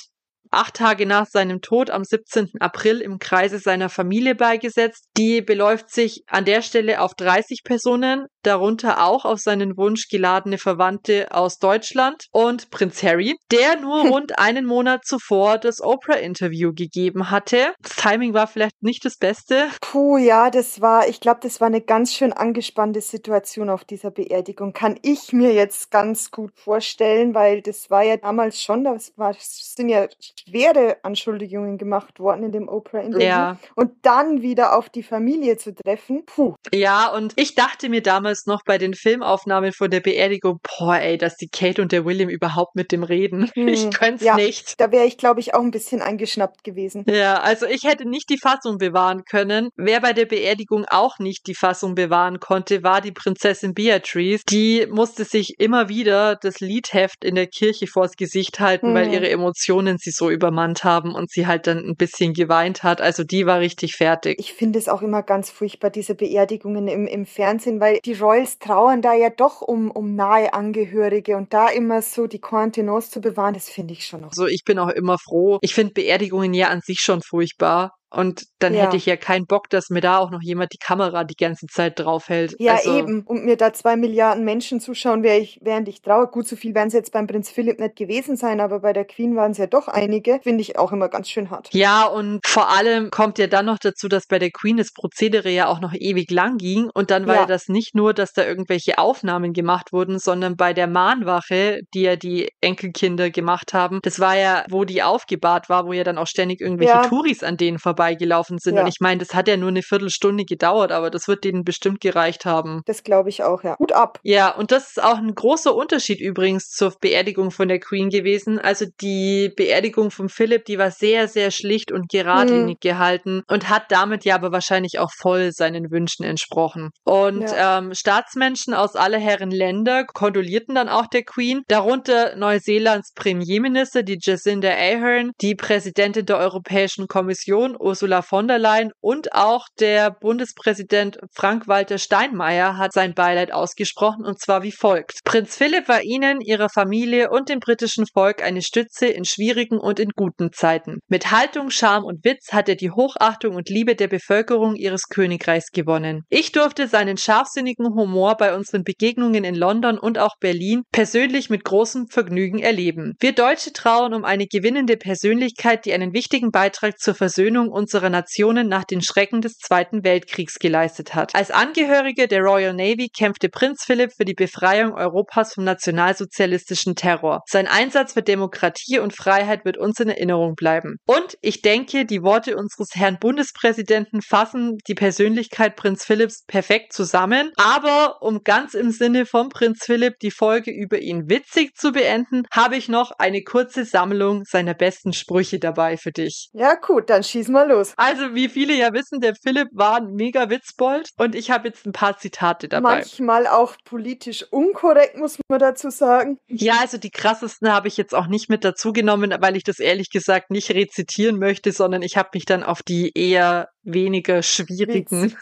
Speaker 2: acht Tage nach seinem Tod am 17. April im Kreise seiner Familie beigesetzt. Die beläuft sich an der Stelle auf 30 Personen, darunter auch auf seinen Wunsch geladene Verwandte aus Deutschland und Prinz Harry, der nur rund einen Monat zuvor das Oprah-Interview gegeben hatte. Das Timing war vielleicht nicht das Beste.
Speaker 1: Puh, ja, das war, ich glaube, das war eine ganz schön angespannte Situation auf dieser Beerdigung. Kann ich mir jetzt ganz gut vorstellen, weil das war ja damals schon, das, war, das sind ja schwere Anschuldigungen gemacht worden in dem Oprah-Interview. Ja. Und dann wieder auf die Familie zu treffen, puh.
Speaker 2: Ja, und ich dachte mir damals noch bei den Filmaufnahmen von der Beerdigung, boah, ey, dass die Kate und der William überhaupt mit dem reden. Hm. Ich könnte es ja, nicht.
Speaker 1: Da wäre ich, glaube ich, auch ein bisschen eingeschnappt gewesen.
Speaker 2: Ja, also ich hätte nicht die Fassung bewahren können. Wer bei der Beerdigung auch nicht die Fassung bewahren konnte, war die Prinzessin Beatrice. Die musste sich immer wieder das Liedheft in der Kirche vors Gesicht halten, hm. weil ihre Emotionen sie so übermannt haben und sie halt dann ein bisschen geweint hat. Also die war richtig fertig.
Speaker 1: Ich finde es auch immer ganz furchtbar, diese Beerdigungen im, im Fernsehen, weil die Royals trauern da ja doch um, um nahe Angehörige und da immer so die Contenance zu bewahren, das finde ich schon noch.
Speaker 2: So, ich bin auch immer froh. Ich finde Beerdigungen ja an sich schon furchtbar. Und dann ja. hätte ich ja keinen Bock, dass mir da auch noch jemand die Kamera die ganze Zeit draufhält.
Speaker 1: Ja, also, eben. Und mir da zwei Milliarden Menschen zuschauen, während ich traue. Gut, so viel werden es jetzt beim Prinz Philipp nicht gewesen sein, aber bei der Queen waren es ja doch einige. Finde ich auch immer ganz schön hart.
Speaker 2: Ja, und vor allem kommt ja dann noch dazu, dass bei der Queen das Prozedere ja auch noch ewig lang ging. Und dann war ja, ja das nicht nur, dass da irgendwelche Aufnahmen gemacht wurden, sondern bei der Mahnwache, die ja die Enkelkinder gemacht haben, das war ja, wo die aufgebahrt war, wo ja dann auch ständig irgendwelche ja. Touris an denen vorbei vorbeigelaufen sind. Ja. Und ich meine, das hat ja nur eine Viertelstunde gedauert, aber das wird denen bestimmt gereicht haben.
Speaker 1: Das glaube ich auch, ja. Gut ab.
Speaker 2: Ja, und das ist auch ein großer Unterschied übrigens zur Beerdigung von der Queen gewesen. Also die Beerdigung von Philipp, die war sehr, sehr schlicht und geradlinig hm. gehalten und hat damit ja aber wahrscheinlich auch voll seinen Wünschen entsprochen. Und ja. ähm, Staatsmenschen aus aller Herren Länder kondolierten dann auch der Queen, darunter Neuseelands Premierminister, die Jacinda Ahern, die Präsidentin der Europäischen Kommission, Ursula von der Leyen und auch der Bundespräsident Frank-Walter Steinmeier hat sein Beileid ausgesprochen und zwar wie folgt. Prinz Philipp war ihnen, ihrer Familie und dem britischen Volk eine Stütze in schwierigen und in guten Zeiten. Mit Haltung, Charme und Witz hat er die Hochachtung und Liebe der Bevölkerung ihres Königreichs gewonnen. Ich durfte seinen scharfsinnigen Humor bei unseren Begegnungen in London und auch Berlin persönlich mit großem Vergnügen erleben. Wir Deutsche trauern um eine gewinnende Persönlichkeit, die einen wichtigen Beitrag zur Versöhnung unserer Nationen nach den Schrecken des Zweiten Weltkriegs geleistet hat. Als Angehöriger der Royal Navy kämpfte Prinz Philipp für die Befreiung Europas vom nationalsozialistischen Terror. Sein Einsatz für Demokratie und Freiheit wird uns in Erinnerung bleiben. Und ich denke, die Worte unseres Herrn Bundespräsidenten fassen die Persönlichkeit Prinz Philipps perfekt zusammen. Aber um ganz im Sinne von Prinz Philipp die Folge über ihn witzig zu beenden, habe ich noch eine kurze Sammlung seiner besten Sprüche dabei für dich.
Speaker 1: Ja, gut, dann schieß mal los.
Speaker 2: Also, wie viele ja wissen, der Philipp war ein mega Witzbold und ich habe jetzt ein paar Zitate dabei.
Speaker 1: Manchmal auch politisch unkorrekt, muss man dazu sagen.
Speaker 2: Ja, also die krassesten habe ich jetzt auch nicht mit dazu genommen, weil ich das ehrlich gesagt nicht rezitieren möchte, sondern ich habe mich dann auf die eher weniger schwierigen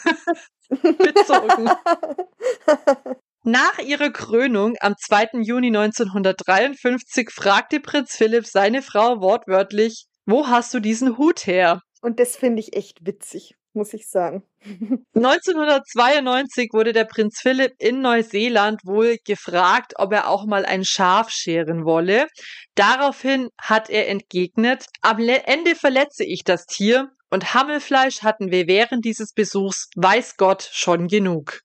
Speaker 2: bezogen. Nach ihrer Krönung am 2. Juni 1953 fragte Prinz Philipp seine Frau wortwörtlich, wo hast du diesen Hut her?
Speaker 1: Und das finde ich echt witzig, muss ich sagen.
Speaker 2: 1992 wurde der Prinz Philipp in Neuseeland wohl gefragt, ob er auch mal ein Schaf scheren wolle. Daraufhin hat er entgegnet, am Ende verletze ich das Tier und Hammelfleisch hatten wir während dieses Besuchs, weiß Gott, schon genug.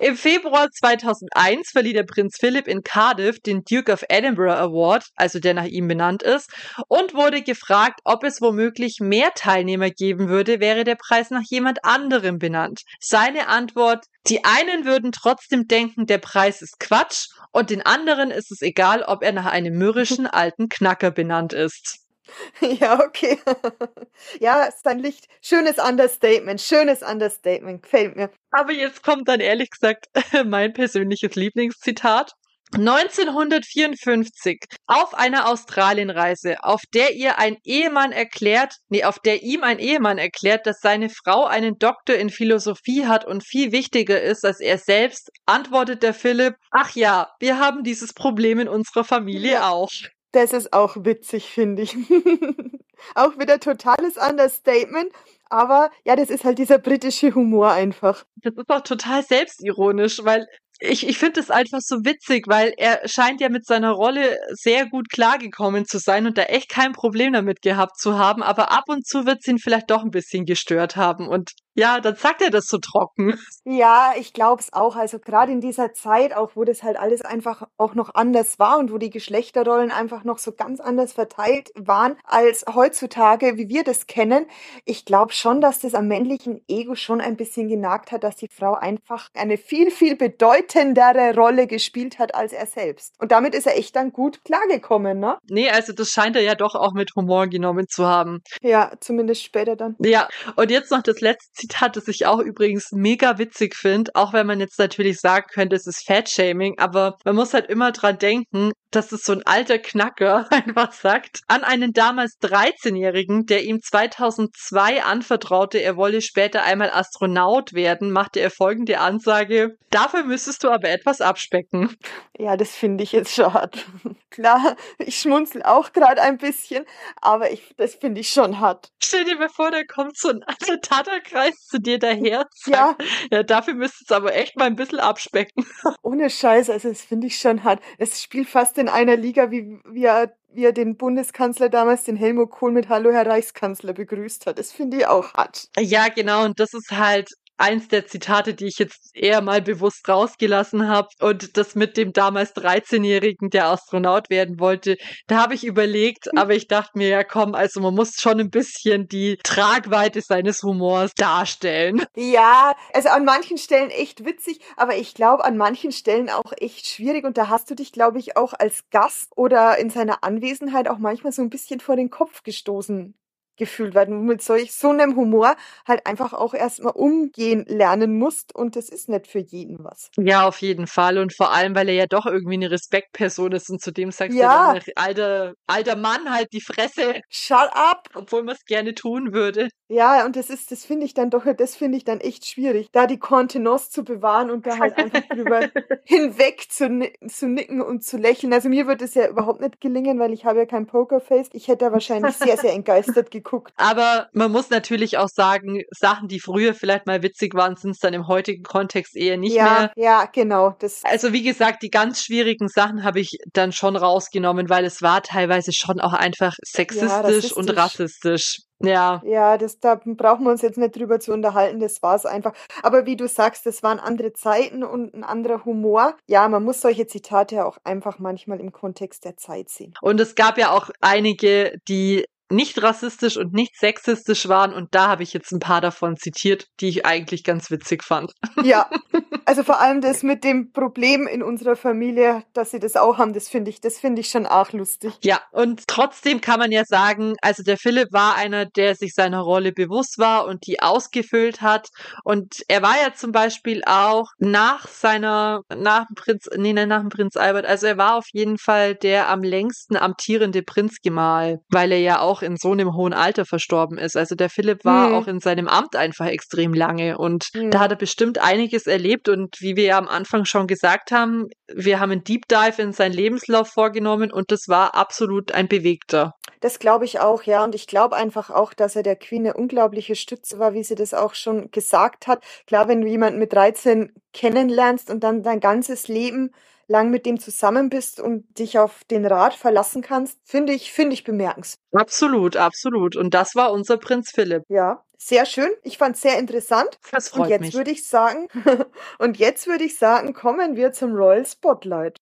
Speaker 2: Im Februar 2001 verlieh der Prinz Philipp in Cardiff den Duke of Edinburgh Award, also der nach ihm benannt ist, und wurde gefragt, ob es womöglich mehr Teilnehmer geben würde, wäre der Preis nach jemand anderem benannt. Seine Antwort, die einen würden trotzdem denken, der Preis ist Quatsch, und den anderen ist es egal, ob er nach einem mürrischen alten Knacker benannt ist.
Speaker 1: Ja, okay. Ja, ist ein Licht. Schönes Understatement, schönes Understatement, gefällt mir.
Speaker 2: Aber jetzt kommt dann ehrlich gesagt mein persönliches Lieblingszitat. 1954 auf einer Australienreise, auf der ihr ein Ehemann erklärt, nee, auf der ihm ein Ehemann erklärt, dass seine Frau einen Doktor in Philosophie hat und viel wichtiger ist als er selbst, antwortet der Philipp, ach ja, wir haben dieses Problem in unserer Familie auch.
Speaker 1: Das ist auch witzig, finde ich. auch wieder totales Understatement. Aber ja, das ist halt dieser britische Humor einfach.
Speaker 2: Das ist auch total selbstironisch, weil ich, ich finde es einfach so witzig, weil er scheint ja mit seiner Rolle sehr gut klargekommen zu sein und da echt kein Problem damit gehabt zu haben, aber ab und zu wird es ihn vielleicht doch ein bisschen gestört haben und ja, dann sagt er das so trocken.
Speaker 1: Ja, ich glaube es auch. Also gerade in dieser Zeit, auch wo das halt alles einfach auch noch anders war und wo die Geschlechterrollen einfach noch so ganz anders verteilt waren als heutzutage, wie wir das kennen. Ich glaube schon, dass das am männlichen Ego schon ein bisschen genagt hat, dass die Frau einfach eine viel, viel bedeutendere Rolle gespielt hat als er selbst. Und damit ist er echt dann gut klargekommen, ne?
Speaker 2: Nee, also das scheint er ja doch auch mit Humor genommen zu haben.
Speaker 1: Ja, zumindest später dann.
Speaker 2: Ja, und jetzt noch das letzte Zitat, das ich auch übrigens mega witzig finde, auch wenn man jetzt natürlich sagen könnte, es ist Fat-Shaming, aber man muss halt immer dran denken, dass es so ein alter Knacker einfach sagt, an einen damals 13-Jährigen, der ihm 2002 anvertraute, er wolle später einmal Astronaut werden, machte er folgende Ansage, dafür müsstest du aber etwas abspecken.
Speaker 1: Ja, das finde ich jetzt schade. Klar, ich schmunzel auch gerade ein bisschen, aber ich, das finde ich schon hart.
Speaker 2: Stell dir mal vor, da kommt so ein alter Tatterkreis zu dir daher. Ja. Ja, dafür müsstest du aber echt mal ein bisschen abspecken.
Speaker 1: Ohne Scheiß, also das finde ich schon hart. Es spielt fast in einer Liga, wie, wie er wie er den Bundeskanzler damals, den Helmut Kohl, mit Hallo Herr Reichskanzler begrüßt hat. Das finde ich auch hart.
Speaker 2: Ja, genau. Und das ist halt eins der Zitate, die ich jetzt eher mal bewusst rausgelassen habe. Und das mit dem damals 13-Jährigen, der Astronaut werden wollte, da habe ich überlegt, aber ich dachte mir, ja komm, also man muss schon ein bisschen die Tragweite seines Humors darstellen.
Speaker 1: Ja, also an manchen Stellen echt witzig, aber ich glaube an manchen Stellen auch echt schwierig. Und da hast du dich, glaube ich, auch als Gast oder in seiner Anwesenheit auch manchmal so ein bisschen vor den Kopf gestoßen gefühlt, weil du mit solch so einem Humor halt einfach auch erstmal umgehen lernen musst und das ist nicht für jeden was.
Speaker 2: Ja, auf jeden Fall und vor allem, weil er ja doch irgendwie eine Respektperson ist und zudem sagst ja. du, alter, alter Mann, halt die Fresse.
Speaker 1: Shut up!
Speaker 2: Obwohl man es gerne tun würde.
Speaker 1: Ja, und das ist, das finde ich dann doch, das finde ich dann echt schwierig, da die Kontenance zu bewahren und da halt einfach drüber hinweg zu, zu nicken und zu lächeln. Also mir wird es ja überhaupt nicht gelingen, weil ich habe ja kein Pokerface. Ich hätte da wahrscheinlich sehr, sehr entgeistert geguckt.
Speaker 2: Aber man muss natürlich auch sagen, Sachen, die früher vielleicht mal witzig waren, sind es dann im heutigen Kontext eher nicht
Speaker 1: ja,
Speaker 2: mehr.
Speaker 1: Ja, genau.
Speaker 2: Das also wie gesagt, die ganz schwierigen Sachen habe ich dann schon rausgenommen, weil es war teilweise schon auch einfach sexistisch ja, und rassistisch. Ja.
Speaker 1: Ja, das, da brauchen wir uns jetzt nicht drüber zu unterhalten, das war es einfach. Aber wie du sagst, das waren andere Zeiten und ein anderer Humor. Ja, man muss solche Zitate auch einfach manchmal im Kontext der Zeit sehen.
Speaker 2: Und es gab ja auch einige, die nicht rassistisch und nicht sexistisch waren. Und da habe ich jetzt ein paar davon zitiert, die ich eigentlich ganz witzig fand.
Speaker 1: Ja, also vor allem das mit dem Problem in unserer Familie, dass sie das auch haben, das finde ich, das finde ich schon auch lustig.
Speaker 2: Ja, und trotzdem kann man ja sagen, also der Philipp war einer, der sich seiner Rolle bewusst war und die ausgefüllt hat. Und er war ja zum Beispiel auch nach seiner, nach dem Prinz, nee, nach dem Prinz Albert, also er war auf jeden Fall der am längsten amtierende Prinzgemahl, weil er ja auch auch in so einem hohen Alter verstorben ist. Also der Philipp war mhm. auch in seinem Amt einfach extrem lange und mhm. da hat er bestimmt einiges erlebt und wie wir ja am Anfang schon gesagt haben, wir haben einen Deep Dive in seinen Lebenslauf vorgenommen und das war absolut ein bewegter.
Speaker 1: Das glaube ich auch, ja. Und ich glaube einfach auch, dass er der Queen eine unglaubliche Stütze war, wie sie das auch schon gesagt hat. Klar, wenn du jemanden mit 13 kennenlernst und dann dein ganzes Leben lang mit dem zusammen bist und dich auf den Rat verlassen kannst, finde ich, finde ich bemerkenswert.
Speaker 2: Absolut, absolut. Und das war unser Prinz Philipp.
Speaker 1: Ja, sehr schön. Ich fand es sehr interessant.
Speaker 2: Das freut
Speaker 1: und jetzt
Speaker 2: mich.
Speaker 1: würde ich sagen, und jetzt würde ich sagen, kommen wir zum Royal Spotlight.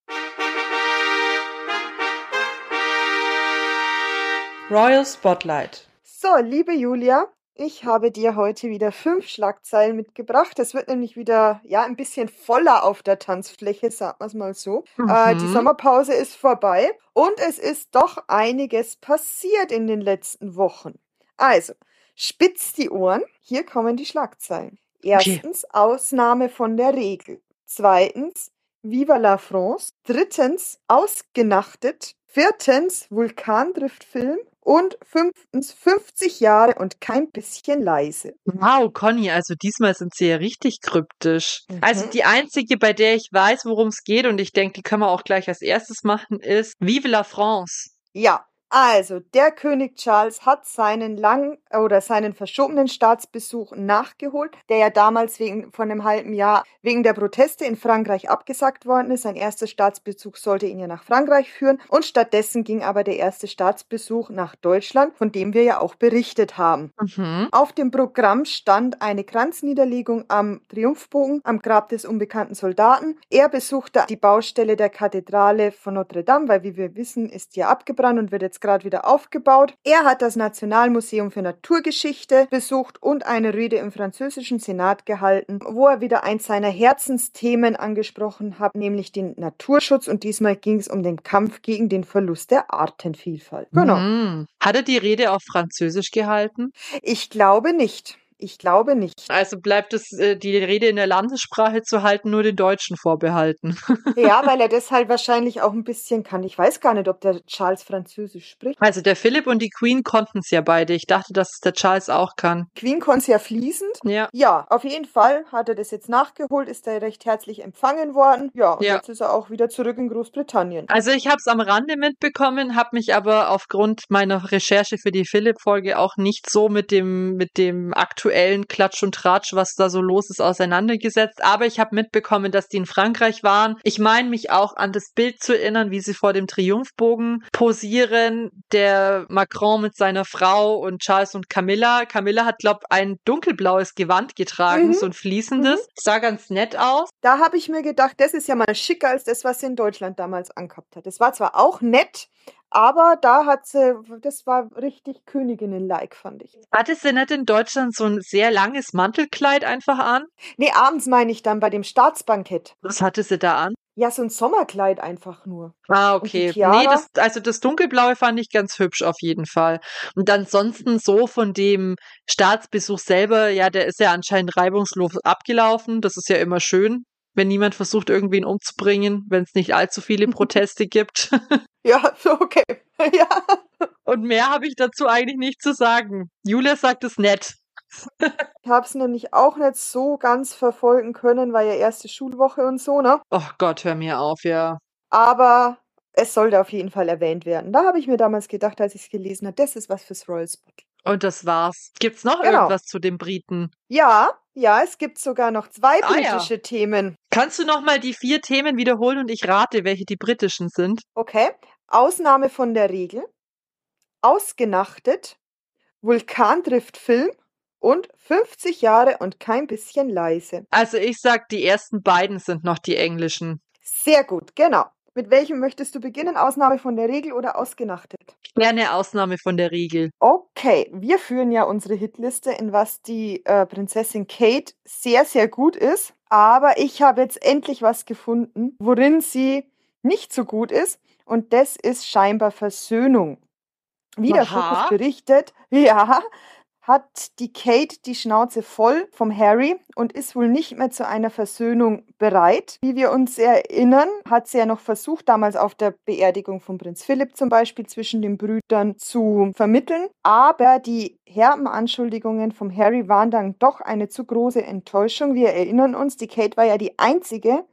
Speaker 2: Royal Spotlight.
Speaker 1: So, liebe Julia, ich habe dir heute wieder fünf Schlagzeilen mitgebracht. Es wird nämlich wieder ja ein bisschen voller auf der Tanzfläche, sagen wir es mal so. Mhm. Äh, die mhm. Sommerpause ist vorbei und es ist doch einiges passiert in den letzten Wochen. Also, spitz die Ohren. Hier kommen die Schlagzeilen. Erstens, okay. Ausnahme von der Regel. Zweitens, Viva la France. Drittens, ausgenachtet. Viertens, Vulkandriftfilm. Und fünftens, 50 Jahre und kein bisschen leise.
Speaker 2: Wow, Conny, also diesmal sind sie ja richtig kryptisch. Mhm. Also die einzige, bei der ich weiß, worum es geht, und ich denke, die können wir auch gleich als erstes machen, ist Vive la France.
Speaker 1: Ja, also, der König Charles hat seinen lang oder seinen verschobenen Staatsbesuch nachgeholt, der ja damals wegen von einem halben Jahr wegen der Proteste in Frankreich abgesagt worden ist. Sein erster Staatsbesuch sollte ihn ja nach Frankreich führen und stattdessen ging aber der erste Staatsbesuch nach Deutschland, von dem wir ja auch berichtet haben. Mhm. Auf dem Programm stand eine Kranzniederlegung am Triumphbogen am Grab des unbekannten Soldaten. Er besuchte die Baustelle der Kathedrale von Notre Dame, weil wie wir wissen, ist hier abgebrannt und wird jetzt gerade wieder aufgebaut. Er hat das Nationalmuseum für Naturgeschichte besucht und eine Rede im französischen Senat gehalten, wo er wieder eins seiner Herzensthemen angesprochen hat, nämlich den Naturschutz. Und diesmal ging es um den Kampf gegen den Verlust der Artenvielfalt.
Speaker 2: Genau. Mhm. Hat er die Rede auf Französisch gehalten?
Speaker 1: Ich glaube nicht. Ich glaube nicht.
Speaker 2: Also bleibt es, äh, die Rede in der Landessprache zu halten, nur den Deutschen vorbehalten.
Speaker 1: ja, weil er das halt wahrscheinlich auch ein bisschen kann. Ich weiß gar nicht, ob der Charles Französisch spricht.
Speaker 2: Also der Philipp und die Queen konnten es ja beide. Ich dachte, dass es der Charles auch kann.
Speaker 1: Queen konnte es ja fließend.
Speaker 2: Ja.
Speaker 1: Ja, auf jeden Fall hat er das jetzt nachgeholt, ist er recht herzlich empfangen worden. Ja, und ja. jetzt ist er auch wieder zurück in Großbritannien.
Speaker 2: Also ich habe es am Rande mitbekommen, habe mich aber aufgrund meiner Recherche für die Philipp-Folge auch nicht so mit dem, mit dem aktuellen aktuellen Klatsch und Tratsch, was da so los ist, auseinandergesetzt. Aber ich habe mitbekommen, dass die in Frankreich waren. Ich meine mich auch an das Bild zu erinnern, wie sie vor dem Triumphbogen posieren. Der Macron mit seiner Frau und Charles und Camilla. Camilla hat, glaube ein dunkelblaues Gewand getragen, mhm. so ein fließendes. Mhm. Sah ganz nett aus.
Speaker 1: Da habe ich mir gedacht, das ist ja mal schicker als das, was sie in Deutschland damals angehabt hat. Es war zwar auch nett, aber da hat sie, das war richtig Königinnen-like, fand ich.
Speaker 2: Hatte sie nicht in Deutschland so ein sehr langes Mantelkleid einfach an?
Speaker 1: Nee, abends meine ich dann bei dem Staatsbankett.
Speaker 2: Was hatte sie da an?
Speaker 1: Ja, so ein Sommerkleid einfach nur.
Speaker 2: Ah, okay. Nee, das, also das dunkelblaue fand ich ganz hübsch auf jeden Fall. Und ansonsten so von dem Staatsbesuch selber, ja, der ist ja anscheinend reibungslos abgelaufen. Das ist ja immer schön wenn niemand versucht, irgendwen umzubringen, wenn es nicht allzu viele Proteste gibt.
Speaker 1: Ja, okay. ja.
Speaker 2: Und mehr habe ich dazu eigentlich nicht zu sagen. Julia sagt es nett.
Speaker 1: ich habe es nämlich auch nicht so ganz verfolgen können, weil ja erste Schulwoche und so, ne?
Speaker 2: Oh Gott, hör mir auf, ja.
Speaker 1: Aber es sollte auf jeden Fall erwähnt werden. Da habe ich mir damals gedacht, als ich es gelesen habe, das ist was fürs Royal Spot.
Speaker 2: Und das war's. Gibt's noch genau. irgendwas zu den Briten?
Speaker 1: Ja, ja, es gibt sogar noch zwei ah, britische ja. Themen.
Speaker 2: Kannst du noch mal die vier Themen wiederholen und ich rate, welche die britischen sind?
Speaker 1: Okay. Ausnahme von der Regel. Ausgenachtet. Vulkandriftfilm und 50 Jahre und kein bisschen leise.
Speaker 2: Also ich sag, die ersten beiden sind noch die englischen.
Speaker 1: Sehr gut, genau. Mit welchem möchtest du beginnen? Ausnahme von der Regel oder ausgenachtet?
Speaker 2: Gerne Ausnahme von der Regel.
Speaker 1: Okay, wir führen ja unsere Hitliste, in was die äh, Prinzessin Kate sehr, sehr gut ist. Aber ich habe jetzt endlich was gefunden, worin sie nicht so gut ist. Und das ist scheinbar Versöhnung. Wie der Fokus berichtet, ja, hat die Kate die Schnauze voll vom Harry und ist wohl nicht mehr zu einer Versöhnung bereit. Wie wir uns erinnern, hat sie ja noch versucht, damals auf der Beerdigung von Prinz Philipp zum Beispiel zwischen den Brüdern zu vermitteln. Aber die herben Anschuldigungen vom Harry waren dann doch eine zu große Enttäuschung. Wir erinnern uns, die Kate war ja die einzige,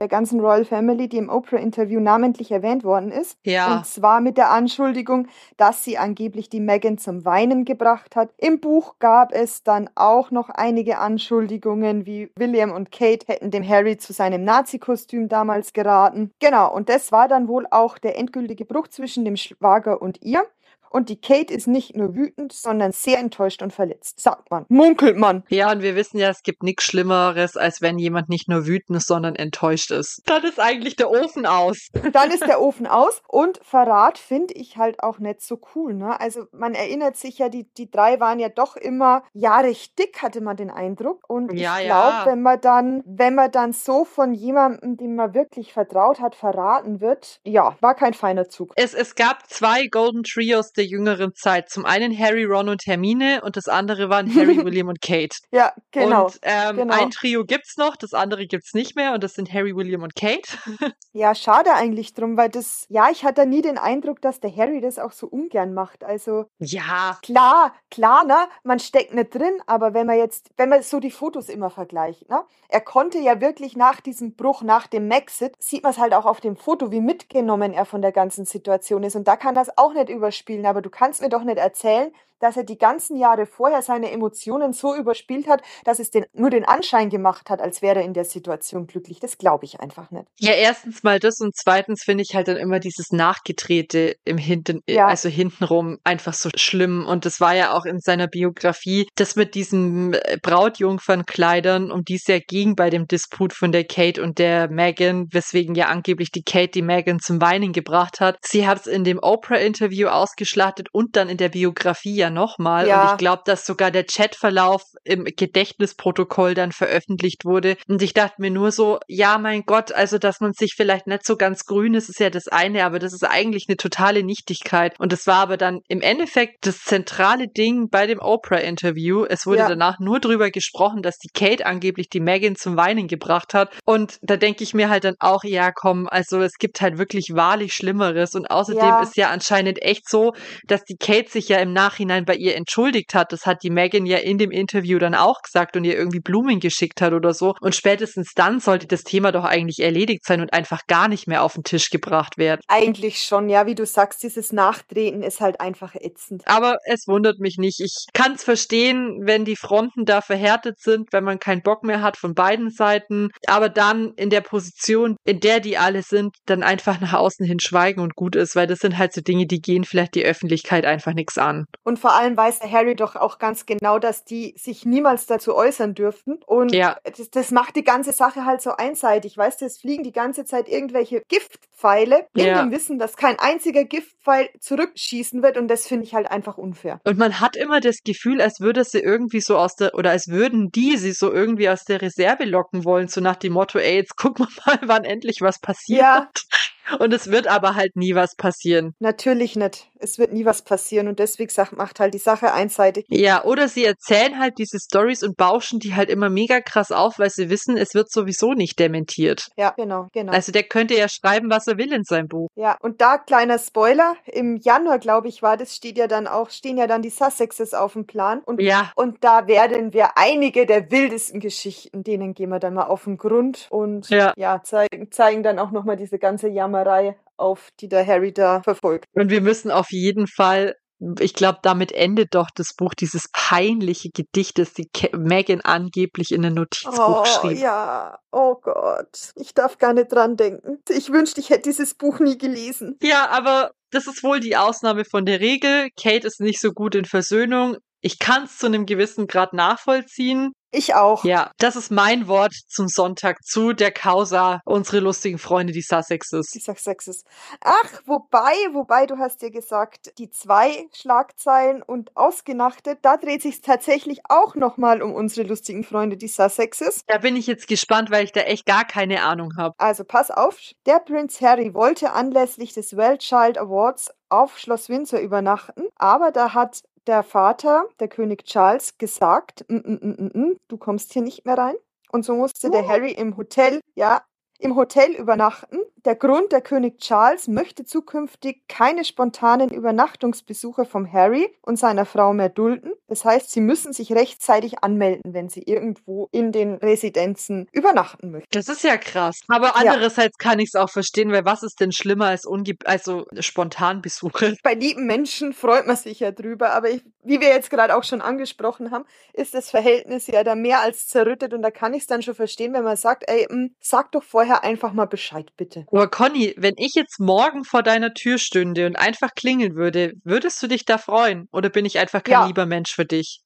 Speaker 1: der ganzen Royal Family, die im Oprah-Interview namentlich erwähnt worden ist.
Speaker 2: Ja.
Speaker 1: Und zwar mit der Anschuldigung, dass sie angeblich die Megan zum Weinen gebracht hat. Im Buch gab es dann auch noch einige Anschuldigungen, wie William und Kate hätten dem Harry zu seinem Nazi-Kostüm damals geraten. Genau, und das war dann wohl auch der endgültige Bruch zwischen dem Schwager und ihr. Und die Kate ist nicht nur wütend, sondern sehr enttäuscht und verletzt, sagt man. Munkelt man.
Speaker 2: Ja, und wir wissen ja, es gibt nichts Schlimmeres, als wenn jemand nicht nur wütend ist, sondern enttäuscht ist. Dann ist eigentlich der Ofen aus.
Speaker 1: Dann ist der Ofen aus. Und Verrat finde ich halt auch nicht so cool. Ne? Also man erinnert sich ja, die, die drei waren ja doch immer ja recht dick, hatte man den Eindruck. Und ja, ich glaube, ja. wenn man dann, wenn man dann so von jemandem, dem man wirklich vertraut hat, verraten wird, ja, war kein feiner Zug.
Speaker 2: Es, es gab zwei Golden Trios, der jüngeren Zeit. Zum einen Harry, Ron und Hermine und das andere waren Harry, William und Kate.
Speaker 1: Ja, genau.
Speaker 2: Und ähm, genau. ein Trio gibt's noch, das andere gibt's nicht mehr und das sind Harry, William und Kate.
Speaker 1: ja, schade eigentlich drum, weil das, ja, ich hatte nie den Eindruck, dass der Harry das auch so ungern macht. Also
Speaker 2: ja,
Speaker 1: klar, klar, ne, man steckt nicht drin, aber wenn man jetzt, wenn man so die Fotos immer vergleicht, ne, er konnte ja wirklich nach diesem Bruch, nach dem Maxit, sieht man es halt auch auf dem Foto, wie mitgenommen er von der ganzen Situation ist und da kann das auch nicht überspielen aber du kannst mir doch nicht erzählen, dass er die ganzen Jahre vorher seine Emotionen so überspielt hat, dass es den, nur den Anschein gemacht hat, als wäre er in der Situation glücklich. Das glaube ich einfach nicht.
Speaker 2: Ja, erstens mal das und zweitens finde ich halt dann immer dieses Nachgedrehte im Hinten, ja. also hintenrum einfach so schlimm. Und das war ja auch in seiner Biografie, das mit diesen äh, Brautjungfernkleidern, um die es ja ging bei dem Disput von der Kate und der Megan, weswegen ja angeblich die Kate die Megan zum Weinen gebracht hat. Sie hat es in dem Oprah-Interview ausgeschlachtet und dann in der Biografie ja nochmal. Ja. Und ich glaube, dass sogar der Chatverlauf im Gedächtnisprotokoll dann veröffentlicht wurde. Und ich dachte mir nur so, ja, mein Gott, also dass man sich vielleicht nicht so ganz grün ist, ist ja das eine, aber das ist eigentlich eine totale Nichtigkeit. Und das war aber dann im Endeffekt das zentrale Ding bei dem Oprah-Interview. Es wurde ja. danach nur drüber gesprochen, dass die Kate angeblich die Megan zum Weinen gebracht hat. Und da denke ich mir halt dann auch, ja, komm, also es gibt halt wirklich wahrlich Schlimmeres. Und außerdem ja. ist ja anscheinend echt so, dass die Kate sich ja im Nachhinein Nachhinein bei ihr entschuldigt hat. Das hat die Megan ja in dem Interview dann auch gesagt und ihr irgendwie Blumen geschickt hat oder so. Und spätestens dann sollte das Thema doch eigentlich erledigt sein und einfach gar nicht mehr auf den Tisch gebracht werden.
Speaker 1: Eigentlich schon, ja, wie du sagst, dieses Nachtreten ist halt einfach ätzend.
Speaker 2: Aber es wundert mich nicht. Ich kann es verstehen, wenn die Fronten da verhärtet sind, wenn man keinen Bock mehr hat von beiden Seiten. Aber dann in der Position, in der die alle sind, dann einfach nach außen hin schweigen und gut ist, weil das sind halt so Dinge, die gehen vielleicht die Öffentlichkeit einfach nichts an.
Speaker 1: Und vor allem weiß der Harry doch auch ganz genau, dass die sich niemals dazu äußern dürfen. Und ja. das, das macht die ganze Sache halt so einseitig. Weißt du, es fliegen die ganze Zeit irgendwelche Giftpfeile in ja. dem Wissen, dass kein einziger Giftpfeil zurückschießen wird. Und das finde ich halt einfach unfair.
Speaker 2: Und man hat immer das Gefühl, als würde sie irgendwie so aus der, oder als würden die sie so irgendwie aus der Reserve locken wollen, so nach dem Motto, ey, jetzt gucken wir mal, wann endlich was passiert. Ja. Und es wird aber halt nie was passieren.
Speaker 1: Natürlich nicht. Es wird nie was passieren und deswegen sagt, macht halt die Sache einseitig.
Speaker 2: Ja, oder sie erzählen halt diese Stories und bauschen die halt immer mega krass auf, weil sie wissen, es wird sowieso nicht dementiert.
Speaker 1: Ja, genau, genau.
Speaker 2: Also der könnte ja schreiben, was er will in seinem Buch.
Speaker 1: Ja, und da kleiner Spoiler, im Januar, glaube ich, war das, steht ja dann auch, stehen ja dann die Sussexes auf dem Plan. Und,
Speaker 2: ja.
Speaker 1: und da werden wir einige der wildesten Geschichten, denen gehen wir dann mal auf den Grund und ja, ja zeigen, zeigen dann auch nochmal diese ganze Jammer Jammerei auf, die der Harry da verfolgt.
Speaker 2: Und wir müssen auf jeden Fall ich glaube, damit endet doch das Buch, dieses peinliche Gedicht, das die Megan angeblich in ein Notizbuch
Speaker 1: oh,
Speaker 2: schrieb.
Speaker 1: Ja, oh Gott, ich darf gar nicht dran denken. Ich wünschte, ich hätte dieses Buch nie gelesen.
Speaker 2: Ja, aber das ist wohl die Ausnahme von der Regel. Kate ist nicht so gut in Versöhnung. Ich kann es zu einem gewissen Grad nachvollziehen.
Speaker 1: Ich auch.
Speaker 2: Ja, das ist mein Wort zum Sonntag zu der Causa, unsere lustigen Freunde, die Sussexes.
Speaker 1: Die Sussexes. Ach, wobei, wobei, du hast ja gesagt, die zwei Schlagzeilen und ausgenachtet, da dreht sich tatsächlich auch nochmal um unsere lustigen Freunde, die Sussexes.
Speaker 2: Da bin ich jetzt gespannt, weil ich da echt gar keine Ahnung habe.
Speaker 1: Also pass auf, der Prinz Harry wollte anlässlich des World Child Awards auf Schloss Windsor übernachten, aber da hat der Vater, der König Charles, gesagt, mm, mm, mm, du kommst hier nicht mehr rein. Und so musste der Harry im Hotel, ja, im Hotel übernachten. Der Grund, der König Charles möchte zukünftig keine spontanen Übernachtungsbesuche vom Harry und seiner Frau mehr dulden. Das heißt, sie müssen sich rechtzeitig anmelden, wenn sie irgendwo in den Residenzen übernachten möchten.
Speaker 2: Das ist ja krass. Aber andererseits ja. kann ich es auch verstehen, weil was ist denn schlimmer als unge also Spontanbesuche?
Speaker 1: Bei lieben Menschen freut man sich ja drüber, aber ich, wie wir jetzt gerade auch schon angesprochen haben, ist das Verhältnis ja da mehr als zerrüttet und da kann ich es dann schon verstehen, wenn man sagt, ey, mh, sag doch vorher vorher einfach mal Bescheid, bitte.
Speaker 2: Aber Conny, wenn ich jetzt morgen vor deiner Tür stünde und einfach klingeln würde, würdest du dich da freuen? Oder bin ich einfach kein ja. lieber Mensch für dich?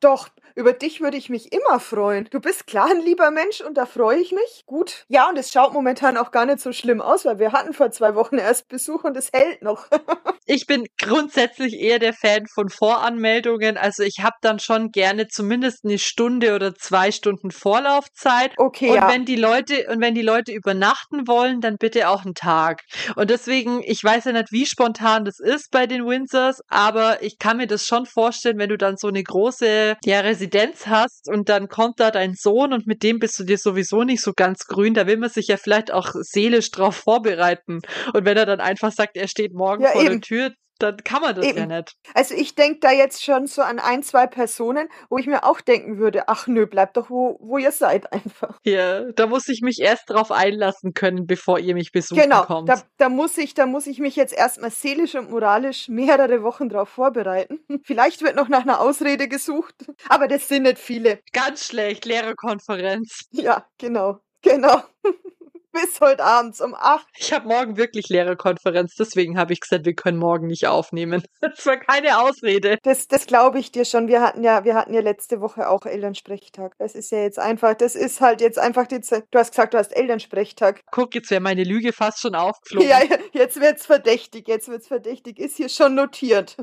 Speaker 1: Doch, über dich würde ich mich immer freuen. Du bist klar ein lieber Mensch und da freue ich mich. Gut. Ja, und es schaut momentan auch gar nicht so schlimm aus, weil wir hatten vor zwei Wochen erst Besuch und es hält noch.
Speaker 2: ich bin grundsätzlich eher der Fan von Voranmeldungen. Also ich habe dann schon gerne zumindest eine Stunde oder zwei Stunden Vorlaufzeit.
Speaker 1: Okay.
Speaker 2: Und
Speaker 1: ja.
Speaker 2: wenn die Leute und wenn die Leute übernachten wollen, dann bitte auch einen Tag. Und deswegen, ich weiß ja nicht, wie spontan das ist bei den Windsors, aber ich kann mir das schon vorstellen, wenn du dann so eine große ja, Residenz hast und dann kommt da dein Sohn und mit dem bist du dir sowieso nicht so ganz grün, da will man sich ja vielleicht auch seelisch drauf vorbereiten. Und wenn er dann einfach sagt, er steht morgen ja, vor eben. der Tür, dann kann man das Eben. ja nicht.
Speaker 1: Also ich denke da jetzt schon so an ein, zwei Personen, wo ich mir auch denken würde, ach nö, bleibt doch wo, wo ihr seid einfach.
Speaker 2: Ja, da muss ich mich erst drauf einlassen können, bevor ihr mich besuchen
Speaker 1: genau,
Speaker 2: kommt.
Speaker 1: Genau, da, da, muss ich, da muss ich mich jetzt erstmal seelisch und moralisch mehrere Wochen drauf vorbereiten. Vielleicht wird noch nach einer Ausrede gesucht, aber das sind nicht viele.
Speaker 2: Ganz schlecht, Lehrerkonferenz.
Speaker 1: Ja, genau, genau bis heute abends um acht.
Speaker 2: Ich habe morgen wirklich leere Konferenz, deswegen habe ich gesagt, wir können morgen nicht aufnehmen. Das war keine Ausrede.
Speaker 1: Das, das glaube ich dir schon. Wir hatten ja, wir hatten ja letzte Woche auch Elternsprechtag. Das ist ja jetzt einfach, das ist halt jetzt einfach die Zeit. Du hast gesagt, du hast Elternsprechtag.
Speaker 2: Guck, jetzt wäre meine Lüge fast schon aufgeflogen.
Speaker 1: Ja, jetzt wird's verdächtig. Jetzt wird's verdächtig. Ist hier schon notiert.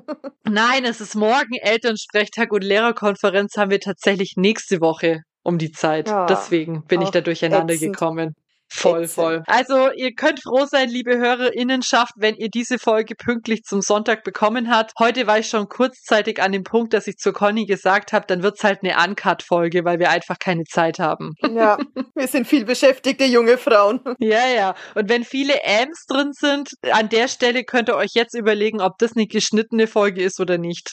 Speaker 2: Nein, es ist morgen Elternsprechtag und Lehrerkonferenz haben wir tatsächlich nächste Woche um die Zeit. Ja, Deswegen bin ich da durcheinander ätzend. gekommen. Voll, voll. Also ihr könnt froh sein, liebe Hörerinnenschaft, wenn ihr diese Folge pünktlich zum Sonntag bekommen habt. Heute war ich schon kurzzeitig an dem Punkt, dass ich zu Conny gesagt habe, dann wird's halt eine Uncut-Folge, weil wir einfach keine Zeit haben.
Speaker 1: Ja, wir sind viel beschäftigte junge Frauen.
Speaker 2: Ja, ja. Und wenn viele Ams drin sind, an der Stelle könnt ihr euch jetzt überlegen, ob das eine geschnittene Folge ist oder nicht.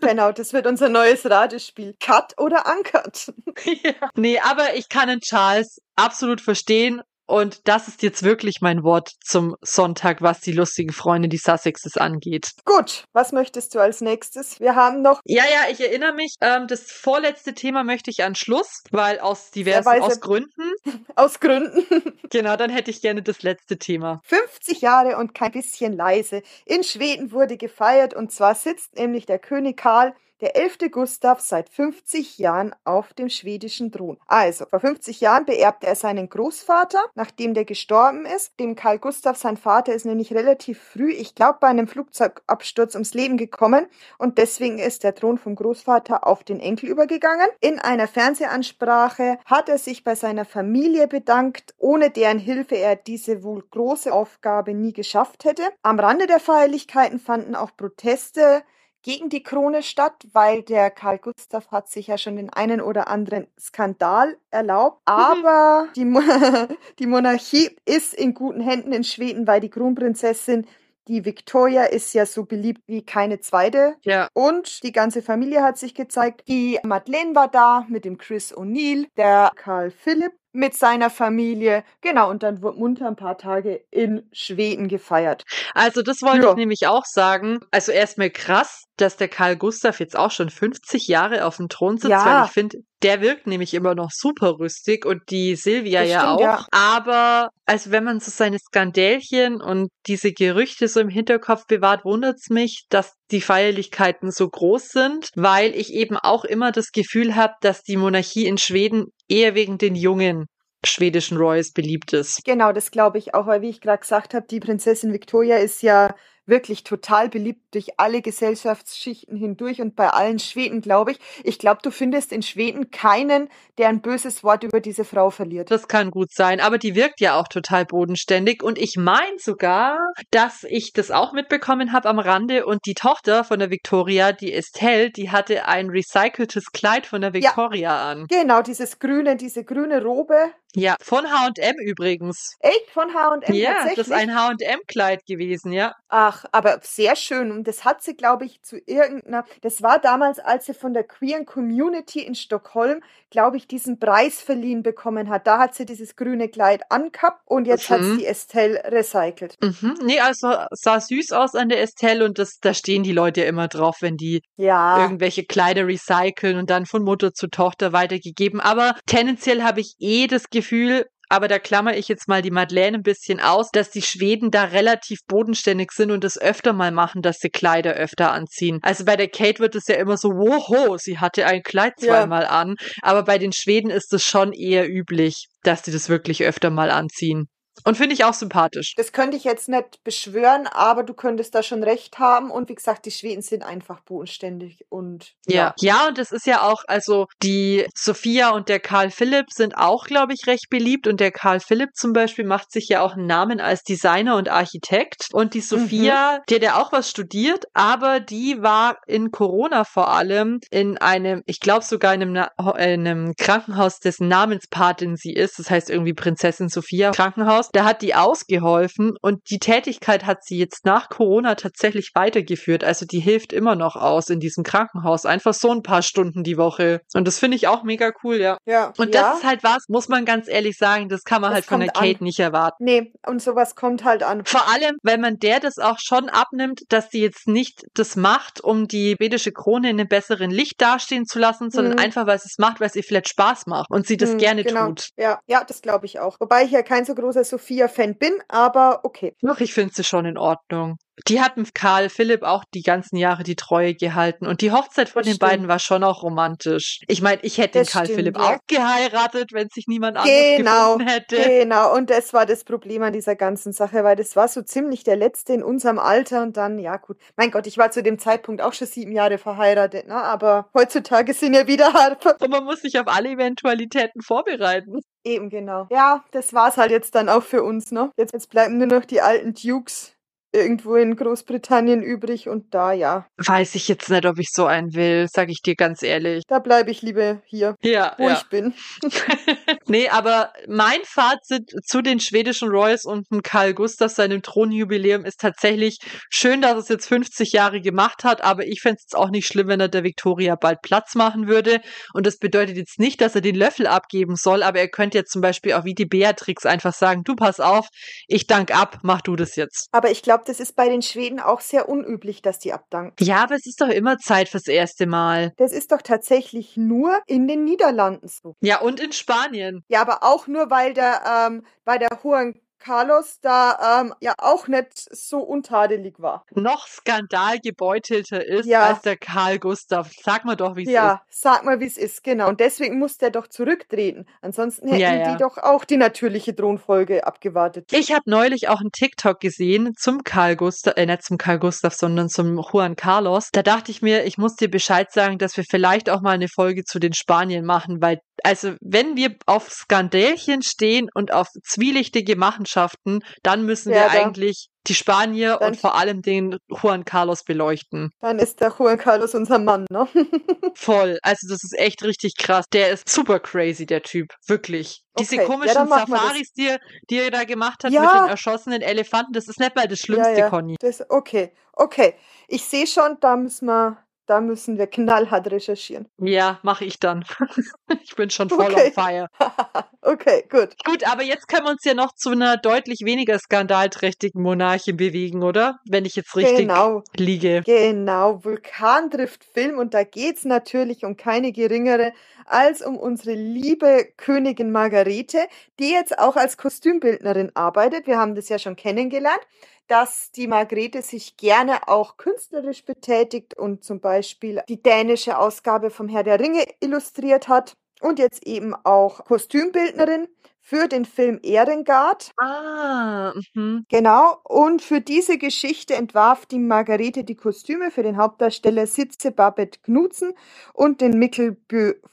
Speaker 1: Genau, das wird unser neues Ratespiel. Cut oder Uncut?
Speaker 2: ja. Nee, aber ich kann den Charles absolut verstehen und das ist jetzt wirklich mein Wort zum Sonntag, was die lustigen Freunde, die Sussexes angeht.
Speaker 1: Gut, was möchtest du als nächstes? Wir haben noch.
Speaker 2: Ja, ja, ich erinnere mich. Ähm, das vorletzte Thema möchte ich an Schluss, weil aus diversen aus Gründen.
Speaker 1: aus Gründen.
Speaker 2: genau, dann hätte ich gerne das letzte Thema.
Speaker 1: 50 Jahre und kein bisschen leise. In Schweden wurde gefeiert und zwar sitzt nämlich der König Karl der elfte Gustav seit 50 Jahren auf dem schwedischen Thron. Also, vor 50 Jahren beerbte er seinen Großvater, nachdem der gestorben ist. Dem Karl Gustav, sein Vater, ist nämlich relativ früh, ich glaube, bei einem Flugzeugabsturz ums Leben gekommen und deswegen ist der Thron vom Großvater auf den Enkel übergegangen. In einer Fernsehansprache hat er sich bei seiner Familie bedankt, ohne deren Hilfe er diese wohl große Aufgabe nie geschafft hätte. Am Rande der Feierlichkeiten fanden auch Proteste gegen die Krone statt, weil der Karl Gustav hat sich ja schon den einen oder anderen Skandal erlaubt. Mhm. Aber die, Mo die Monarchie ist in guten Händen in Schweden, weil die Kronprinzessin die Victoria ist ja so beliebt wie keine zweite.
Speaker 2: Ja.
Speaker 1: Und die ganze Familie hat sich gezeigt. Die Madeleine war da mit dem Chris O'Neill, der Karl Philipp mit seiner Familie. Genau, und dann wird munter ein paar Tage in Schweden gefeiert.
Speaker 2: Also das wollte ja. ich nämlich auch sagen. Also erstmal krass, dass der Karl Gustav jetzt auch schon 50 Jahre auf dem Thron sitzt, ja. weil ich finde, der wirkt nämlich immer noch super rüstig und die Silvia das ja stimmt, auch. Ja. Aber also wenn man so seine Skandälchen und diese Gerüchte so im Hinterkopf bewahrt, wundert es mich, dass die Feierlichkeiten so groß sind, weil ich eben auch immer das Gefühl habe, dass die Monarchie in Schweden eher wegen den jungen schwedischen Royals beliebt ist.
Speaker 1: Genau, das glaube ich auch, weil wie ich gerade gesagt habe, die Prinzessin Victoria ist ja wirklich total beliebt durch alle Gesellschaftsschichten hindurch und bei allen Schweden, glaube ich. Ich glaube, du findest in Schweden keinen, der ein böses Wort über diese Frau verliert.
Speaker 2: Das kann gut sein, aber die wirkt ja auch total bodenständig und ich meine sogar, dass ich das auch mitbekommen habe am Rande und die Tochter von der Victoria, die Estelle, die hatte ein recyceltes Kleid von der Victoria ja, an.
Speaker 1: Genau, dieses grüne, diese grüne Robe.
Speaker 2: Ja, von H&M übrigens.
Speaker 1: Echt? Von H&M
Speaker 2: Ja, das ist ein H&M-Kleid gewesen, ja.
Speaker 1: Ach, aber sehr schön. Und das hat sie, glaube ich, zu irgendeiner, das war damals, als sie von der queeren Community in Stockholm, glaube ich, diesen Preis verliehen bekommen hat. Da hat sie dieses grüne Kleid angehabt und jetzt mhm. hat sie Estelle recycelt.
Speaker 2: Mhm. Nee, also sah süß aus an der Estelle und das, da stehen die Leute ja immer drauf, wenn die ja. irgendwelche Kleider recyceln und dann von Mutter zu Tochter weitergegeben. Aber tendenziell habe ich eh das Gefühl, Gefühl, aber da klammer ich jetzt mal die Madeleine ein bisschen aus, dass die Schweden da relativ bodenständig sind und es öfter mal machen, dass sie Kleider öfter anziehen. Also bei der Kate wird es ja immer so, woho, sie hatte ein Kleid zweimal ja. an. Aber bei den Schweden ist es schon eher üblich, dass sie das wirklich öfter mal anziehen. Und finde ich auch sympathisch.
Speaker 1: Das könnte ich jetzt nicht beschwören, aber du könntest da schon recht haben. Und wie gesagt, die Schweden sind einfach bodenständig und.
Speaker 2: Ja. Ja, ja und es ist ja auch, also die Sophia und der Karl Philipp sind auch, glaube ich, recht beliebt. Und der Karl Philipp zum Beispiel macht sich ja auch einen Namen als Designer und Architekt. Und die Sophia, mhm. die hat ja auch was studiert, aber die war in Corona vor allem in einem, ich glaube sogar in einem, in einem Krankenhaus, dessen Namenspatin sie ist. Das heißt irgendwie Prinzessin Sophia Krankenhaus. Da hat die ausgeholfen und die Tätigkeit hat sie jetzt nach Corona tatsächlich weitergeführt. Also die hilft immer noch aus in diesem Krankenhaus. Einfach so ein paar Stunden die Woche. Und das finde ich auch mega cool, ja.
Speaker 1: Ja.
Speaker 2: Und
Speaker 1: ja.
Speaker 2: das ist halt was, muss man ganz ehrlich sagen, das kann man das halt von der Kate an. nicht erwarten.
Speaker 1: Nee, und sowas kommt halt an.
Speaker 2: Vor allem, wenn man der das auch schon abnimmt, dass sie jetzt nicht das macht, um die schwedische Krone in einem besseren Licht dastehen zu lassen, sondern mhm. einfach, weil sie es macht, weil es ihr vielleicht Spaß macht und sie das mhm, gerne genau. tut.
Speaker 1: Ja, ja, das glaube ich auch. Wobei ich ja kein so großer Sophia-Fan bin, aber okay.
Speaker 2: Doch, ich finde sie schon in Ordnung. Die hatten Karl Philipp auch die ganzen Jahre die Treue gehalten und die Hochzeit von das den stimmt. beiden war schon auch romantisch. Ich meine, ich hätte das den Karl stimmt, Philipp ja. auch geheiratet, wenn sich niemand genau, gefunden hätte.
Speaker 1: Genau, und das war das Problem an dieser ganzen Sache, weil das war so ziemlich der letzte in unserem Alter und dann, ja gut, mein Gott, ich war zu dem Zeitpunkt auch schon sieben Jahre verheiratet, ne? aber heutzutage sind ja wieder Harpe.
Speaker 2: Und man muss sich auf alle Eventualitäten vorbereiten.
Speaker 1: Eben genau. Ja, das war's halt jetzt dann auch für uns, ne? Jetzt, jetzt bleiben nur noch die alten Dukes irgendwo in Großbritannien übrig und da, ja.
Speaker 2: Weiß ich jetzt nicht, ob ich so einen will, sag ich dir ganz ehrlich.
Speaker 1: Da bleibe ich lieber hier,
Speaker 2: Ja,
Speaker 1: wo
Speaker 2: ja.
Speaker 1: ich bin.
Speaker 2: nee, aber mein Fazit zu den schwedischen Royals und dem Karl Gustav seinem Thronjubiläum ist tatsächlich schön, dass es jetzt 50 Jahre gemacht hat, aber ich fände es jetzt auch nicht schlimm, wenn er der Victoria bald Platz machen würde. Und das bedeutet jetzt nicht, dass er den Löffel abgeben soll, aber er könnte jetzt zum Beispiel auch wie die Beatrix einfach sagen, du pass auf, ich dank ab, mach du das jetzt.
Speaker 1: Aber ich glaube, das ist bei den Schweden auch sehr unüblich, dass die abdanken.
Speaker 2: Ja, aber es ist doch immer Zeit fürs erste Mal.
Speaker 1: Das ist doch tatsächlich nur in den Niederlanden so.
Speaker 2: Ja, und in Spanien.
Speaker 1: Ja, aber auch nur, weil der, ähm, weil der Juan Carlos da ähm, ja auch nicht so untadelig war.
Speaker 2: Noch skandalgebeutelter ist
Speaker 1: Ja.
Speaker 2: als der Karl Gustav. Sag mal doch, wie es ist.
Speaker 1: Ja, sag mal, wie es ist, genau. Und deswegen muss der doch zurücktreten. Ansonsten hätten
Speaker 2: Ja, ja.
Speaker 1: die doch auch die natürliche Thronfolge abgewartet.
Speaker 2: Ich habe neulich auch einen TikTok gesehen zum Karl Gustav, äh, nicht zum Karl Gustav, sondern zum Juan Carlos. Da dachte ich mir, ich muss dir Bescheid sagen, dass wir vielleicht auch mal eine Folge zu den Spaniern machen, weil, also, wenn wir auf Skandälchen stehen und auf zwielichtige Machenschaften, dann müssen
Speaker 1: Ja,
Speaker 2: wir
Speaker 1: da-
Speaker 2: eigentlich die Spanier
Speaker 1: Dann-
Speaker 2: und vor allem den Juan Carlos beleuchten.
Speaker 1: Dann ist der Juan Carlos unser Mann, ne?
Speaker 2: Voll. Also, das ist echt richtig krass. Der ist super crazy, der Typ. Wirklich. Diese
Speaker 1: Okay, ja,
Speaker 2: komischen
Speaker 1: das.
Speaker 2: Safaris, die er, die er da gemacht hat
Speaker 1: Ja.
Speaker 2: mit den erschossenen Elefanten, das ist nicht mal das Schlimmste,
Speaker 1: ja, ja.
Speaker 2: Conny.
Speaker 1: Das, okay, okay. Ich sehe schon, da müssen wir, da müssen wir knallhart recherchieren.
Speaker 2: Ja, mache ich dann. ich bin schon voll
Speaker 1: Okay.
Speaker 2: on fire.
Speaker 1: okay, gut.
Speaker 2: Gut, aber jetzt können wir uns ja noch zu einer deutlich weniger skandalträchtigen Monarchin bewegen, oder? Wenn ich jetzt richtig
Speaker 1: Genau.
Speaker 2: liege.
Speaker 1: Genau, Vulkan trifft Film und da geht's natürlich um keine geringere als um unsere liebe Königin Margarete, die jetzt auch als Kostümbildnerin arbeitet. Wir haben das ja schon kennengelernt, dass die Margarete sich gerne auch künstlerisch betätigt und zum Beispiel die dänische Ausgabe vom Herr der Ringe illustriert hat und jetzt eben auch Kostümbildnerin für den Film Ehrengard.
Speaker 2: Ah, mhm.
Speaker 1: Genau, und für diese Geschichte entwarf die Margarete die Kostüme für den Hauptdarsteller Sitze Babette Knudsen und den Mikkel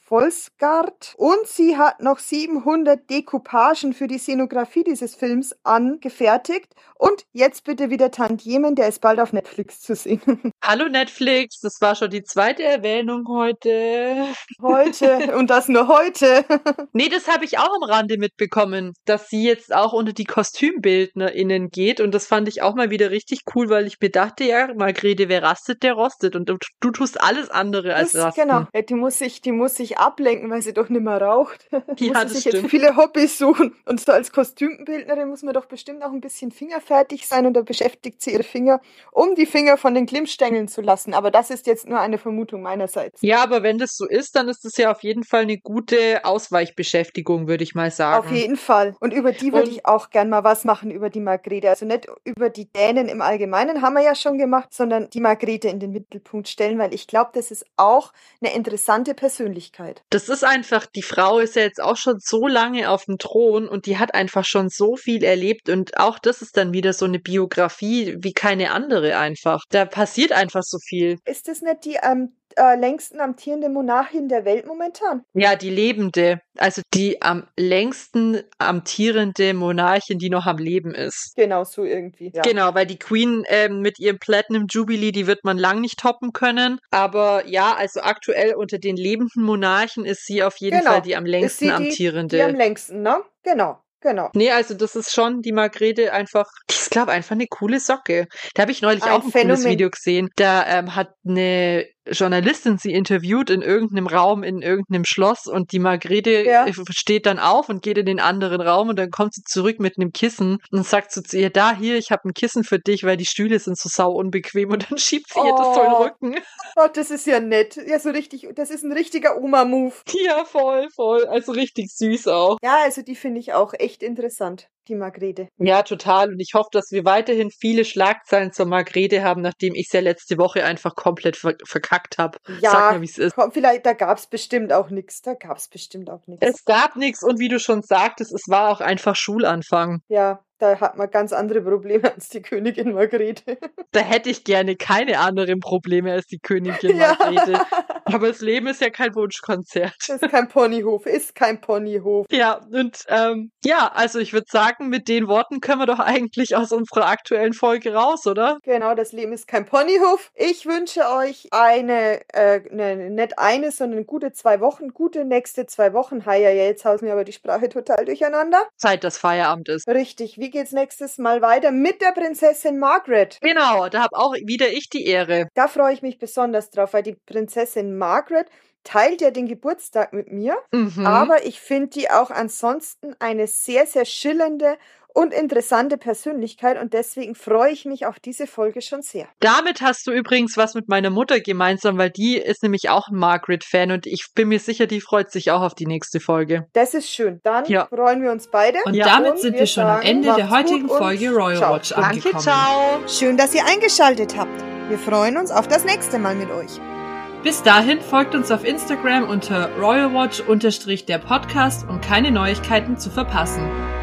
Speaker 1: Bö Volsgaard. Und sie hat noch 700 Dekoupagen für die Szenografie dieses Films angefertigt. Und jetzt bitte wieder Tantiemen, der ist bald auf Netflix zu sehen.
Speaker 2: Hallo Netflix, das war schon die zweite Erwähnung heute.
Speaker 1: Heute und das nur heute.
Speaker 2: Nee, das habe ich auch am Rande mitbekommen, dass sie jetzt auch unter die KostümbildnerInnen geht. Und das fand ich auch mal wieder richtig cool, weil ich mir dachte, ja, Margrete, wer rastet, der rostet. Und du, du tust alles andere als
Speaker 1: Das,
Speaker 2: rasten.
Speaker 1: genau. Die muss sich, die muss sich ablenken, weil sie doch nicht mehr raucht. Die
Speaker 2: Ja,
Speaker 1: muss sich jetzt
Speaker 2: stimmt.
Speaker 1: viele Hobbys suchen. Und so als Kostümbildnerin muss man doch bestimmt auch ein bisschen fingerfertig sein und da beschäftigt sie ihre Finger, um die Finger von den Glimmstängeln zu lassen. Aber das ist jetzt nur eine Vermutung meinerseits.
Speaker 2: Ja, aber wenn das so ist, dann ist das ja auf jeden Fall eine gute Ausweichbeschäftigung, würde ich mal sagen.
Speaker 1: Auf jeden Fall. Und über die würde ich auch gern mal was machen, über die Margrete. Also nicht über die Dänen im Allgemeinen, haben wir ja schon gemacht, sondern die Margrete in den Mittelpunkt stellen, weil ich glaube, das ist auch eine interessante Persönlichkeit.
Speaker 2: Das ist einfach, die Frau ist ja jetzt auch schon so lange auf dem Thron und die hat einfach schon so viel erlebt und auch das ist dann wieder so eine Biografie wie keine andere einfach. Da passiert einfach so viel.
Speaker 1: Ist das nicht die am äh, längsten amtierende Monarchin der Welt momentan?
Speaker 2: Ja, die Lebende, also die am längsten amtierende Monarchin, die noch am Leben ist.
Speaker 1: Genau, so irgendwie. Ja.
Speaker 2: Genau, weil die Queen ähm, mit ihrem Platinum Jubilee, die wird man lang nicht toppen können. Aber ja, also aktuell unter den lebenden Monarchen ist sie auf jeden
Speaker 1: Genau.
Speaker 2: Fall die am längsten
Speaker 1: die,
Speaker 2: amtierende.
Speaker 1: die am längsten, ne? Genau, genau.
Speaker 2: Nee, also das ist schon die Margrete einfach, die ist, glaube einfach eine coole Socke. Da habe ich neulich
Speaker 1: Ein
Speaker 2: auch ein cooles
Speaker 1: Phänomen.
Speaker 2: Video gesehen. Da ähm, hat eine Journalistin sie interviewt in irgendeinem Raum, in irgendeinem Schloss und die Margrete
Speaker 1: Ja.
Speaker 2: äh, steht dann auf und geht in den anderen Raum und dann kommt sie zurück mit einem Kissen und sagt so zu ihr, da hier, ich habe ein Kissen für dich, weil die Stühle sind so sau unbequem und dann schiebt sie ihr das so in den
Speaker 1: Oh.
Speaker 2: Rücken.
Speaker 1: Oh, das ist ja nett. Ja, so richtig, das ist ein richtiger Oma-Move.
Speaker 2: Ja, voll, voll. Also richtig süß auch.
Speaker 1: Ja, also die finde ich auch echt interessant, die Margrete.
Speaker 2: Ja, total. Und ich hoffe, dass wir weiterhin viele Schlagzeilen zur Margrete haben, nachdem ich es ja letzte Woche einfach komplett ver verkackt habe.
Speaker 1: Ja,
Speaker 2: Sag mir, wie es ist.
Speaker 1: komm, vielleicht, da gab's bestimmt auch nix. Da gab's bestimmt auch nix.
Speaker 2: Es gab nichts und wie du schon sagtest, es war auch einfach Schulanfang.
Speaker 1: Ja, da hat man ganz andere Probleme als die Königin Margrethe.
Speaker 2: Da hätte ich gerne keine anderen Probleme als die Königin
Speaker 1: Ja.
Speaker 2: Margrethe. Aber das Leben ist ja kein Wunschkonzert.
Speaker 1: Ist kein Ponyhof, ist kein Ponyhof.
Speaker 2: Ja, und ähm, ja, also ich würde sagen, mit den Worten können wir doch eigentlich aus unserer aktuellen Folge raus, oder?
Speaker 1: Genau, das Leben ist kein Ponyhof. Ich wünsche euch eine, äh, ne, nicht eine, sondern gute zwei Wochen, gute nächste zwei Wochen. Hi, ja, jetzt haut mir aber die Sprache total durcheinander.
Speaker 2: Zeit, dass Feierabend ist.
Speaker 1: Richtig. Wie geht's nächstes Mal weiter mit der Prinzessin Margaret?
Speaker 2: Genau, da habe auch wieder ich die Ehre.
Speaker 1: Da freue ich mich besonders drauf, weil die Prinzessin Margaret teilt ja den Geburtstag mit mir,
Speaker 2: Mhm.
Speaker 1: aber ich finde die auch ansonsten eine sehr, sehr schillernde und interessante Persönlichkeit und deswegen freue ich mich auf diese Folge schon sehr.
Speaker 2: Damit hast du übrigens was mit meiner Mutter gemeinsam, weil die ist nämlich auch ein Margaret-Fan und ich bin mir sicher, die freut sich auch auf die nächste Folge.
Speaker 1: Das ist schön. Dann
Speaker 2: Ja.
Speaker 1: freuen wir uns beide.
Speaker 3: Und
Speaker 2: Ja,
Speaker 3: damit
Speaker 1: und
Speaker 3: sind
Speaker 1: wir
Speaker 3: wir schon am Ende der heutigen Folge Royal
Speaker 1: ciao.
Speaker 3: Watch
Speaker 2: Danke,
Speaker 3: angekommen.
Speaker 2: ciao.
Speaker 1: Schön, dass ihr eingeschaltet habt. Wir freuen uns auf das nächste Mal mit euch.
Speaker 3: Bis dahin folgt uns auf Instagram unter royalwatch der Podcast, um keine Neuigkeiten zu verpassen.